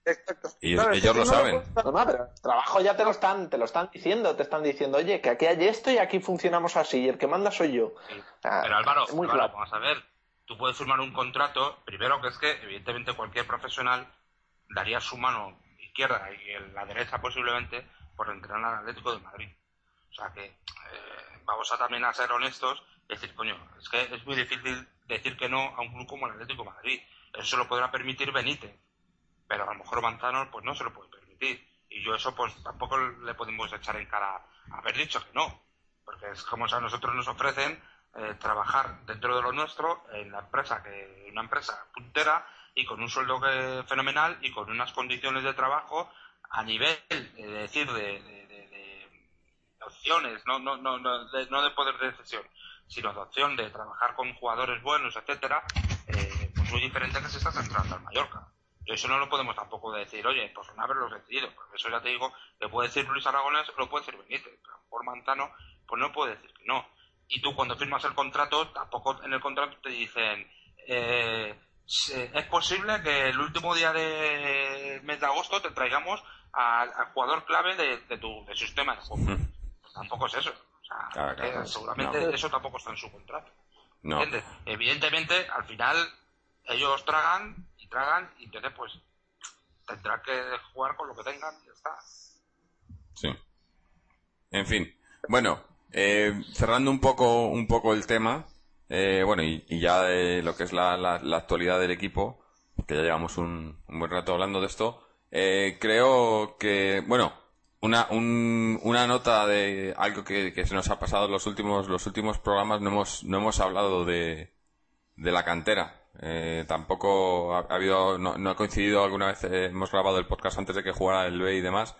Exacto. Y Claro, ellos lo no saben. puedes- No, no, pero el trabajo ya te lo están, te lo están diciendo, te están diciendo, oye, que aquí hay esto y aquí funcionamos así, y el que manda soy yo. Sí. Ah, Pero Álvaro, es muy Álvaro, claro. vamos a ver. Tú puedes firmar un contrato, primero que es que, evidentemente, cualquier profesional daría su mano izquierda y la derecha posiblemente por entrenar al Atlético de Madrid. O sea que eh, vamos a también a ser honestos y decir, coño, es que es muy difícil decir que no a un club como el Atlético de Madrid. Eso se lo podrá permitir Benítez, pero a lo mejor Manzano pues no se lo puede permitir. Y yo eso pues tampoco le podemos echar en cara haber dicho que no, porque es como a nosotros nos ofrecen eh, trabajar dentro de lo nuestro en la empresa, que una empresa puntera y con un sueldo que, fenomenal y con unas condiciones de trabajo a nivel, eh, de decir, de, opciones, no, no, no, no, de, no de poder de decisión, sino de opción de trabajar con jugadores buenos, etcétera, eh, pues muy diferente que se está centrando al Mallorca. Eso no lo podemos tampoco decir, oye, pues no haberlo decidido, porque eso ya te digo, le puede decir Luis Aragonés, lo puede decir Benítez, pero por Mantano, pues no puede decir que no. Y tú cuando firmas el contrato, tampoco en el contrato te dicen, eh, es posible que el último día del mes de agosto te traigamos al, jugador clave de, tu sistema de juego. Pues tampoco es eso. O sea, eh, seguramente eso tampoco está en su contrato. No. Evidentemente, al final, ellos tragan tragan y entonces pues tendrá que jugar con lo que tengan y ya está. Sí. En fin. Bueno, eh, cerrando un poco, un poco el tema, eh, bueno, y, ya de lo que es la, la, actualidad del equipo, que ya llevamos un, buen rato hablando de esto, eh, creo que, bueno, una, una nota de algo que, se nos ha pasado en los últimos, los últimos programas, no hemos, no hemos hablado de, de la cantera. Eh, tampoco ha, habido, no, no, ha coincidido alguna vez, hemos grabado el podcast antes de que jugara el B y demás.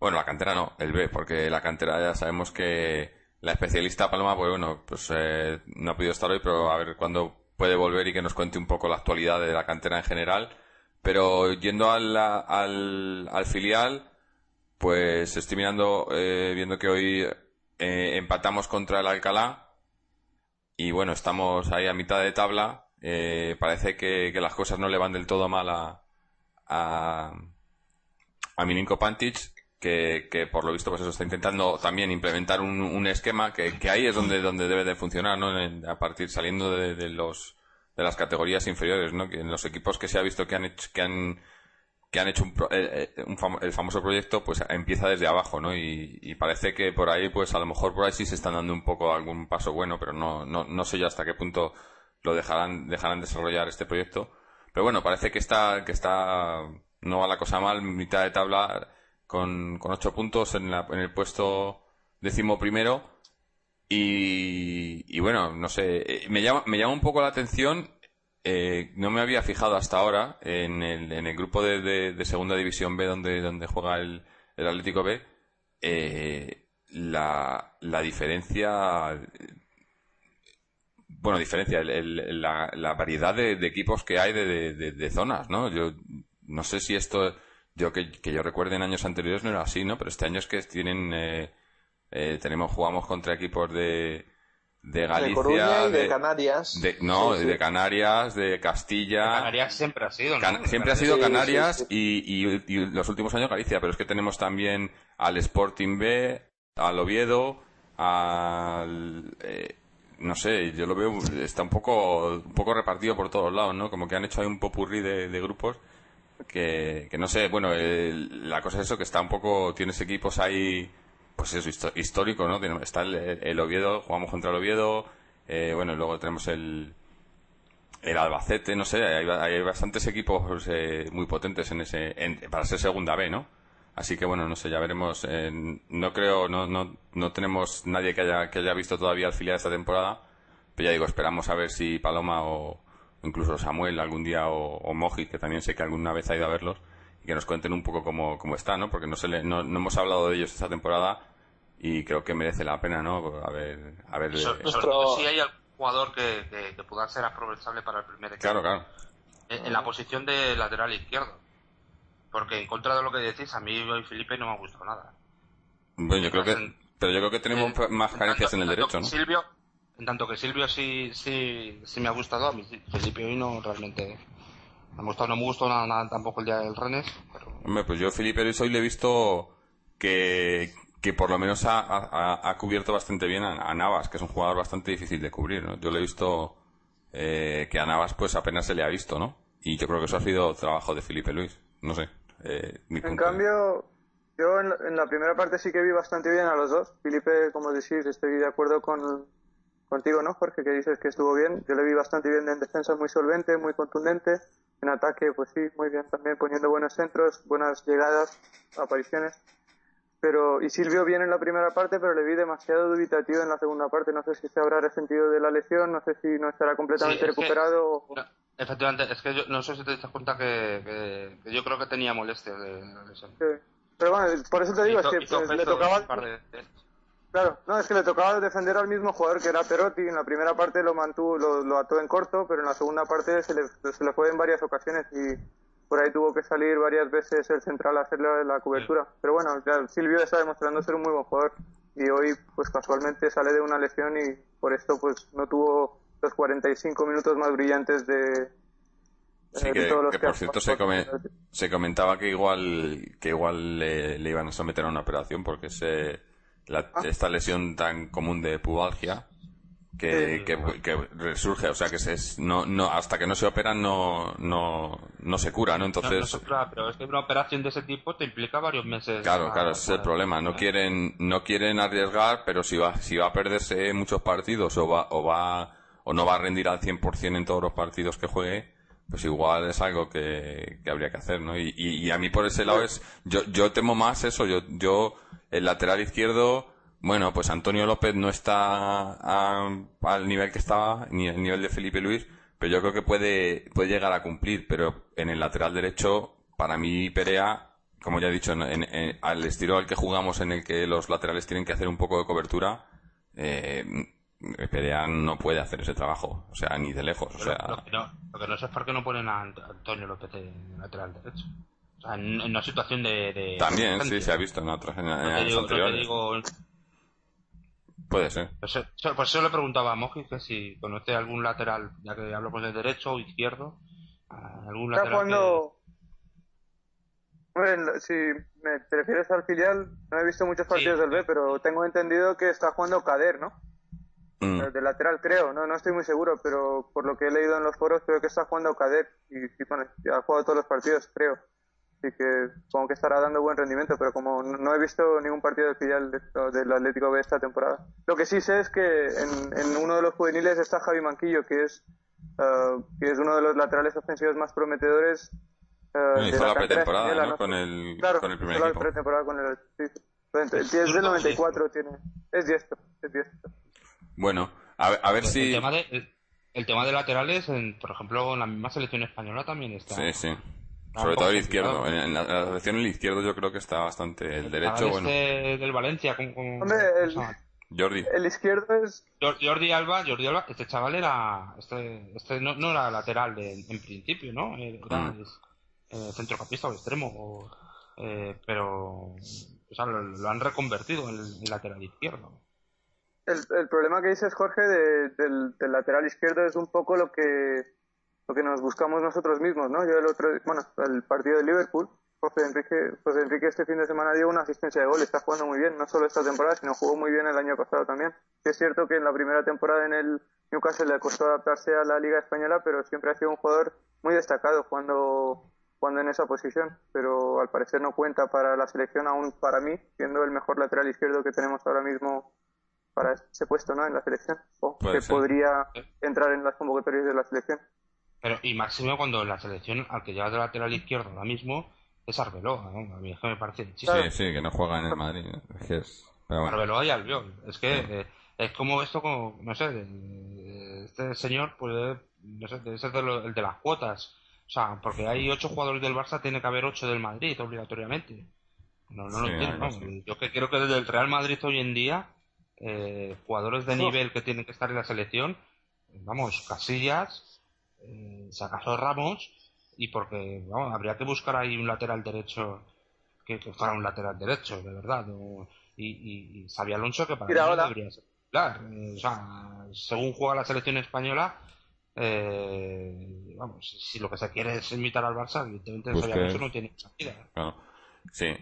Bueno, la cantera no, el B, porque la cantera ya sabemos que, la especialista Paloma, pues bueno, pues eh, no ha podido estar hoy, pero a ver cuándo puede volver y que nos cuente un poco la actualidad de la cantera en general. Pero yendo al, al, al filial, pues estoy mirando, eh, viendo que hoy eh, empatamos contra el Alcalá y bueno, estamos ahí a mitad de tabla. Parece que, que, las cosas no le van del todo mal a, a, a Milinko Pantic que, que, por lo visto pues eso está intentando también implementar un, un esquema que, ahí es donde, donde debe de funcionar, ¿no? a partir saliendo de, de, los de las categorías inferiores, ¿no? Que en los equipos que se ha visto que han hecho que han que han hecho un, eh, eh, un el famoso proyecto, pues empieza desde abajo, ¿no? Y, y, parece que por ahí, pues a lo mejor por ahí sí se están dando un poco algún paso bueno, pero no, no, no sé ya hasta qué punto lo dejarán, dejarán desarrollar este proyecto. Pero bueno, parece que está, que está, no va la cosa mal, mitad de tabla, con, con ocho puntos en, la, en el puesto décimo primero. Y, y bueno, no sé, eh, me llama, me llama un poco la atención, eh, no me había fijado hasta ahora en el, en el grupo de, de, Segunda División B donde, donde juega el, el Atlético B, eh, la, la diferencia, bueno, diferencia, el, la, la, variedad de, de, equipos que hay de, de, zonas, ¿no? Yo no sé si esto yo que, que, yo recuerde en años anteriores no era así, ¿no? Pero este año es que tienen, eh, eh, tenemos, jugamos contra equipos de, de Galicia, de, de, Canarias. De, no, de Canarias, de Castilla. Canarias siempre ha sido, ¿no? siempre ha sido Canarias y, y, y, los últimos años Galicia, pero es que tenemos también al Sporting B, al Oviedo, al, eh, no sé, yo lo veo, está un poco, un poco repartido por todos lados, ¿no? Como que han hecho ahí un popurrí de, de grupos que, que no sé, bueno, la cosa es eso, que está un poco, tienes equipos ahí, pues eso, histórico, ¿no? Está el, Oviedo, jugamos contra el Oviedo, eh, bueno, luego tenemos el, el Albacete, no sé, hay, hay bastantes equipos eh, muy potentes en ese, para ser segunda B, ¿no? Así que bueno, no sé, ya veremos. Eh, no creo, no, no, no tenemos nadie que haya, que haya visto todavía el filial esta temporada. Pero ya digo, esperamos a ver si Paloma o, incluso Samuel algún día o, o Mojit, que también sé que alguna vez ha ido a verlos, y que nos cuenten un poco cómo, cómo está, ¿no? Porque no, se le, no, hemos hablado de ellos esta temporada y creo que merece la pena, ¿no? A ver, a ver. Sobre, todo si hay algún jugador que, que, pueda ser aprovechable para el primer equipo. Claro, claro. En, la posición de lateral izquierdo. Porque en contra de lo que decís, a mí y Felipe no me ha gustado nada. Bueno, yo creo que, pero yo creo que tenemos más carencias en, el derecho, ¿no? Silvio, en tanto que Silvio sí, sí, sí me ha gustado, a mí Felipe hoy no realmente me ha gustado, no me gustó nada, tampoco el día del Rennes. Hombre, pues yo Felipe hoy le he visto que, que por lo menos ha, ha, cubierto bastante bien a, Navas, que es un jugador bastante difícil de cubrir, ¿no? Yo le he visto eh, que a Navas pues apenas se le ha visto, ¿no? Y yo creo que eso ha sido trabajo de Felipe Luis, no sé. Eh, en cambio, Yo en la, primera parte sí que vi bastante bien a los dos. Felipe, como decís, estoy de acuerdo con, contigo, ¿no, Jorge? Que dices que estuvo bien. Yo le vi bastante bien en defensa, muy solvente, muy contundente. En ataque, pues sí, muy bien también, poniendo buenos centros, buenas llegadas, apariciones. Pero, y Silvio bien en la primera parte, pero le vi demasiado dubitativo en la segunda parte. No sé si se habrá resentido de la lesión, no sé si no estará completamente recuperado. efectivamente, es que yo no sé si te das cuenta que, yo creo que tenía molestias de la lesión. Sí. Pero bueno, por eso te digo, es que pues, le tocaba... Claro, no, es que le tocaba defender al mismo jugador que era Perotti. En la primera parte lo mantuvo, lo, ató en corto, pero en la segunda parte se le, se le fue en varias ocasiones y por ahí tuvo que salir varias veces el central a hacer la, cobertura. Pero bueno, ya Silvio está demostrando ser un muy buen jugador y hoy pues casualmente sale de una lesión y por esto pues no tuvo los 45 minutos más brillantes de, Sí, que, por cierto se, se, comentaba que igual que igual le, iban a someter a una operación porque se, ah. esta lesión tan común de pubalgia que, que, resurge, o sea que se, no, no, hasta que no se operan no, no, no se cura, ¿no? Entonces... claro, pero es que una operación de ese tipo te implica varios meses. Claro, claro, ese es el problema. No quieren, no quieren arriesgar, pero si va, si va a perderse muchos partidos o va, o va, o no va a rendir al 100% en todos los partidos que juegue, pues igual es algo que, habría que hacer, ¿no? Y, y, a mí por ese lado es, yo, yo temo más eso, yo, yo, el lateral izquierdo, bueno, pues Antonio López no está al nivel que estaba, ni al nivel de Felipe Luis, pero yo creo que puede, puede llegar a cumplir, pero en el lateral derecho, para mí Perea, como ya he dicho, en, al estilo al que jugamos en el que los laterales tienen que hacer un poco de cobertura, eh, Perea no puede hacer ese trabajo, o sea, ni de lejos. O sea... Lo, que no, sé es por qué no ponen a Antonio López en lateral derecho. O sea, en, una situación de. También, sí, se ha visto en otras generaciones anteriores. Puede ser. Pues, pues eso le preguntaba a Moji que si conoce algún lateral, ya que hablamos de derecho o izquierdo, algún lateral. Cuando... Bueno, si me refieres al filial, no he visto muchos partidos del B, pero tengo entendido que está jugando Cader, ¿no? Mm. De lateral creo, no, no estoy muy seguro, pero por lo que he leído en los foros creo que está jugando Cadet y, bueno, ha jugado todos los partidos, creo. Así que supongo que estará dando buen rendimiento, pero como no he visto ningún partido de filial del Atlético B esta temporada. Lo que sí sé es que en, uno de los juveniles está Javi Manquillo, que es, uh, que es uno de los laterales ofensivos más prometedores. Uh, hizo la, pretemporada, ¿no? Con el, con el primer equipo. la pretemporada con el... Sí. Es del 94, tiene, es diestro, es diestro. Bueno, a, ver si... El tema, de, el, tema de laterales, en, por ejemplo, en la misma selección española también está. Sí, sí. Sobre todo el izquierdo. En, la, selección el izquierdo yo creo que está bastante. El derecho, bueno. Este del Valencia, con, Hombre, el, Jordi. El izquierdo es. Jordi Alba, Jordi Alba, este chaval era. Este, este no, no era lateral de, en principio, ¿no? Era mm. eh, centrocampista o extremo. eh, pero. O sea, lo, han reconvertido en, en lateral izquierdo el, el, problema que dices, Jorge, del, del, lateral izquierdo es un poco lo que, lo que nos buscamos nosotros mismos, ¿no? Yo el otro, bueno, el partido de Liverpool, José Enrique, José Enrique este fin de semana dio una asistencia de gol, está jugando muy bien, no solo esta temporada, sino jugó muy bien el año pasado también. Es cierto que en la primera temporada en el Newcastle le costó adaptarse a la Liga Española, pero siempre ha sido un jugador muy destacado jugando, jugando en esa posición, pero al parecer no cuenta para la selección aún para mí, siendo el mejor lateral izquierdo que tenemos ahora mismo para ese puesto ¿no? en la selección o que podría entrar en las convocatorias de la selección. Pero, y máximo cuando la selección al que lleva de lateral izquierdo ahora mismo es Arbeloa, ¿no? A mí es que me parece Sí, sí, que no juega en el Madrid. Es que es... Arbeloa y Albiol. Es que eh, es como esto, como, no sé, este señor puede, no sé, debe ser el de las cuotas. O sea, porque hay ocho jugadores del Barça, tiene que haber ocho del Madrid, obligatoriamente. No, no lo entiendo. Yo que creo que desde el Real Madrid hoy en día eh, jugadores de nivel que tienen que estar en la selección, vamos, Casillas, eh, Ramos, y porque vamos, habría que buscar ahí un lateral derecho que, fuera un lateral derecho, de verdad. y, y, Alonso que para mí debería ser claro, eh, o sea, según juega la selección española, eh, vamos, si lo que se quiere es invitar al Barça, evidentemente Alonso no tiene salida. sí,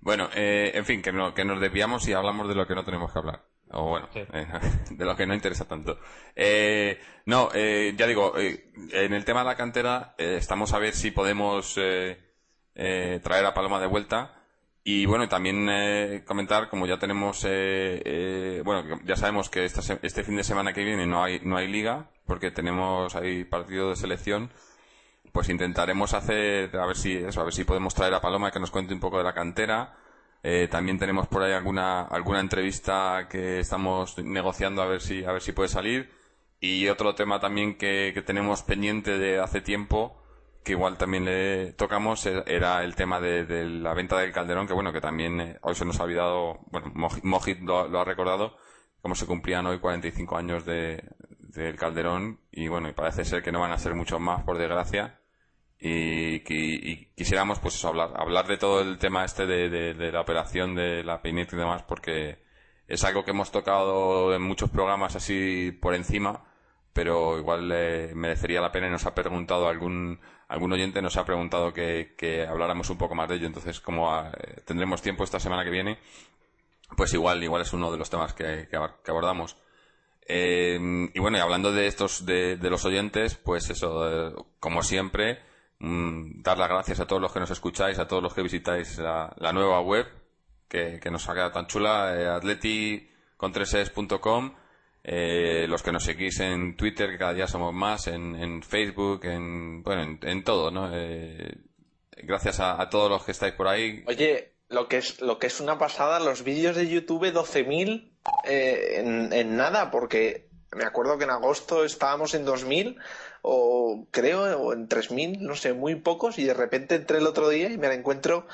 bueno, eh, en fin, que, que nos desviamos y hablamos de lo que no tenemos que hablar. O bueno, eh, de lo que no interesa tanto. Eh, no, ya digo, en el tema de la cantera estamos a ver si podemos traer a Paloma de vuelta. Y bueno, también eh, comentar, como ya tenemos, eh, eh, bueno, ya sabemos que esta este fin de semana que viene no hay, no hay liga, porque tenemos ahí partido de selección, pues intentaremos hacer, a ver si, eso, a ver si podemos traer a Paloma que nos cuente un poco de la cantera. También tenemos por ahí alguna, alguna entrevista que estamos negociando a ver si, a ver si puede salir. Y otro tema también que, que tenemos pendiente de hace tiempo, que igual también le tocamos e-, era el tema de, la venta del Calderón, que bueno, que también eh, hoy se nos ha olvidado, bueno, Mojit lo, ha recordado, como se cumplían hoy 45 años de, del Calderón, y bueno, y parece ser que no van a ser muchos más, por desgracia, y, quisiéramos pues eso, hablar, hablar de todo el tema este de, la operación de la peineta y demás, porque es algo que hemos tocado en muchos programas así por encima, pero igual eh, merecería la pena y nos ha preguntado algún algún oyente nos ha preguntado que, que habláramos un poco más de ello, entonces como ah, eh, tendremos tiempo esta semana que viene, pues igual, igual es uno de los temas que, que, abordamos. Eh, y bueno, y hablando de estos, de, de los oyentes, pues eso, eh, como siempre, mm, dar las gracias a todos los que nos escucháis, a todos los que visitáis la, nueva web, que, nos ha quedado tan chula, eh, atleticontreses.com eh, los que nos seguís en Twitter, que cada día somos más, en, Facebook, en, bueno, en, todo, ¿no? Eh, gracias a, todos los que estáis por ahí. Oye, lo que es, lo que es una pasada, los vídeos de YouTube 12.000 eh, en, en nada, porque me acuerdo que en agosto estábamos en 2.000 o creo, o en 3.000, no sé, muy pocos, y de repente entré el otro día y me encuentro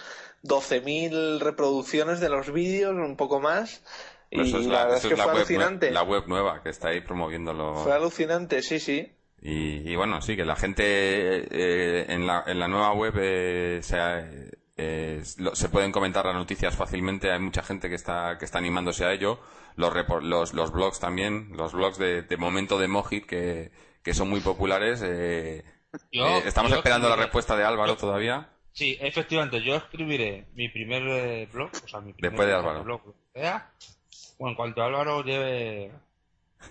12.000 reproducciones de los vídeos, un poco más. Y la, verdad es que fue alucinante. la web nueva que está ahí promoviéndolo. Fue alucinante, sí, sí. Y, bueno, sí, que la gente eh, en, la, en la nueva web eh, eh, se pueden comentar las noticias fácilmente. Hay mucha gente que está, que está animándose a ello. Los, los, los blogs también, los blogs de, de momento de Mojit que, que son muy populares. estamos esperando la respuesta de Álvaro todavía. Sí, efectivamente, yo escribiré mi primer blog, o sea, mi primer Después de Álvaro. blog, bueno, en cuanto Álvaro lleve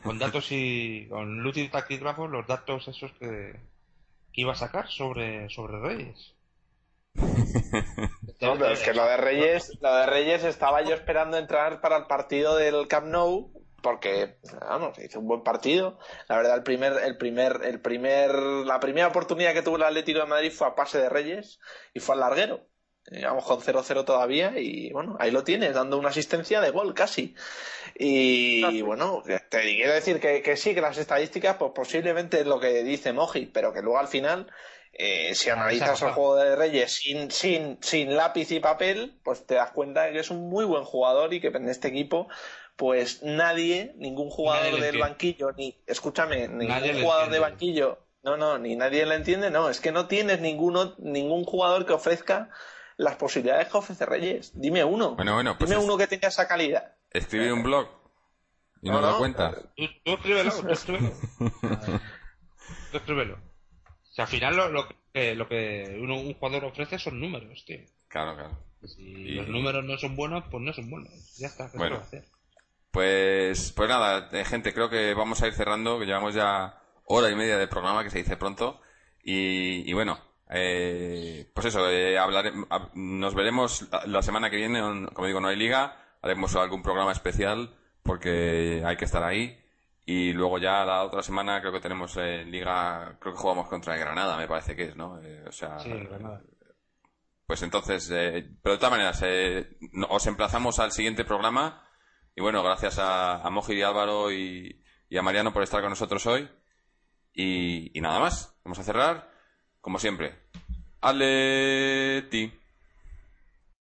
con datos y con luz y taquígrafos los datos esos que, iba a sacar sobre, sobre Reyes. No, pero es que lo de Reyes, lo de Reyes estaba yo esperando entrar para el partido del Camp Nou porque vamos, hizo un buen partido. La verdad el primer el primer el primer la primera oportunidad que tuvo el Atlético de Madrid fue a pase de Reyes y fue al larguero vamos con 0-0 todavía y bueno, ahí lo tienes, dando una asistencia de gol casi. Y bueno, te quiero decir que, que, sí, que las estadísticas, pues posiblemente es lo que dice Moji, pero que luego al final, eh, si analizas el juego de Reyes sin, sin, sin lápiz y papel, pues te das cuenta de que es un muy buen jugador y que en este equipo pues nadie, ningún jugador del banquillo, ni, escúchame, ningún jugador de banquillo, no, no, ni nadie le entiende, no, es que no tienes ninguno, ningún jugador que ofrezca las posibilidades que ofrece Reyes. Dime uno. Bueno, bueno, pues Dime uno que tenga esa calidad. Escribe un blog y no, nos lo cuentas. Tú, escríbelo, tú escríbelo. tú escríbelo. O sea, al final lo, lo que, lo que uno, un jugador ofrece son números, tío. Claro, claro. Si los números no son buenos, pues no son buenos. Ya está, ¿qué bueno, hacer? Pues, pues nada, eh, gente, creo que vamos a ir cerrando, que llevamos ya hora y media de programa, que se dice pronto. Y, y bueno, eh, pues eso, eh, nos veremos la, semana que viene, como digo, no hay liga, haremos algún programa especial porque hay que estar ahí. Y luego ya la otra semana creo que tenemos eh, liga, creo que jugamos contra Granada, me parece que es, ¿no? o sea, Pues entonces, pero de todas maneras, os emplazamos al siguiente programa. Y bueno, gracias a, a Moji y Álvaro y, y, a Mariano por estar con nosotros hoy. Y, y nada más, vamos a cerrar como siempre. Aleti.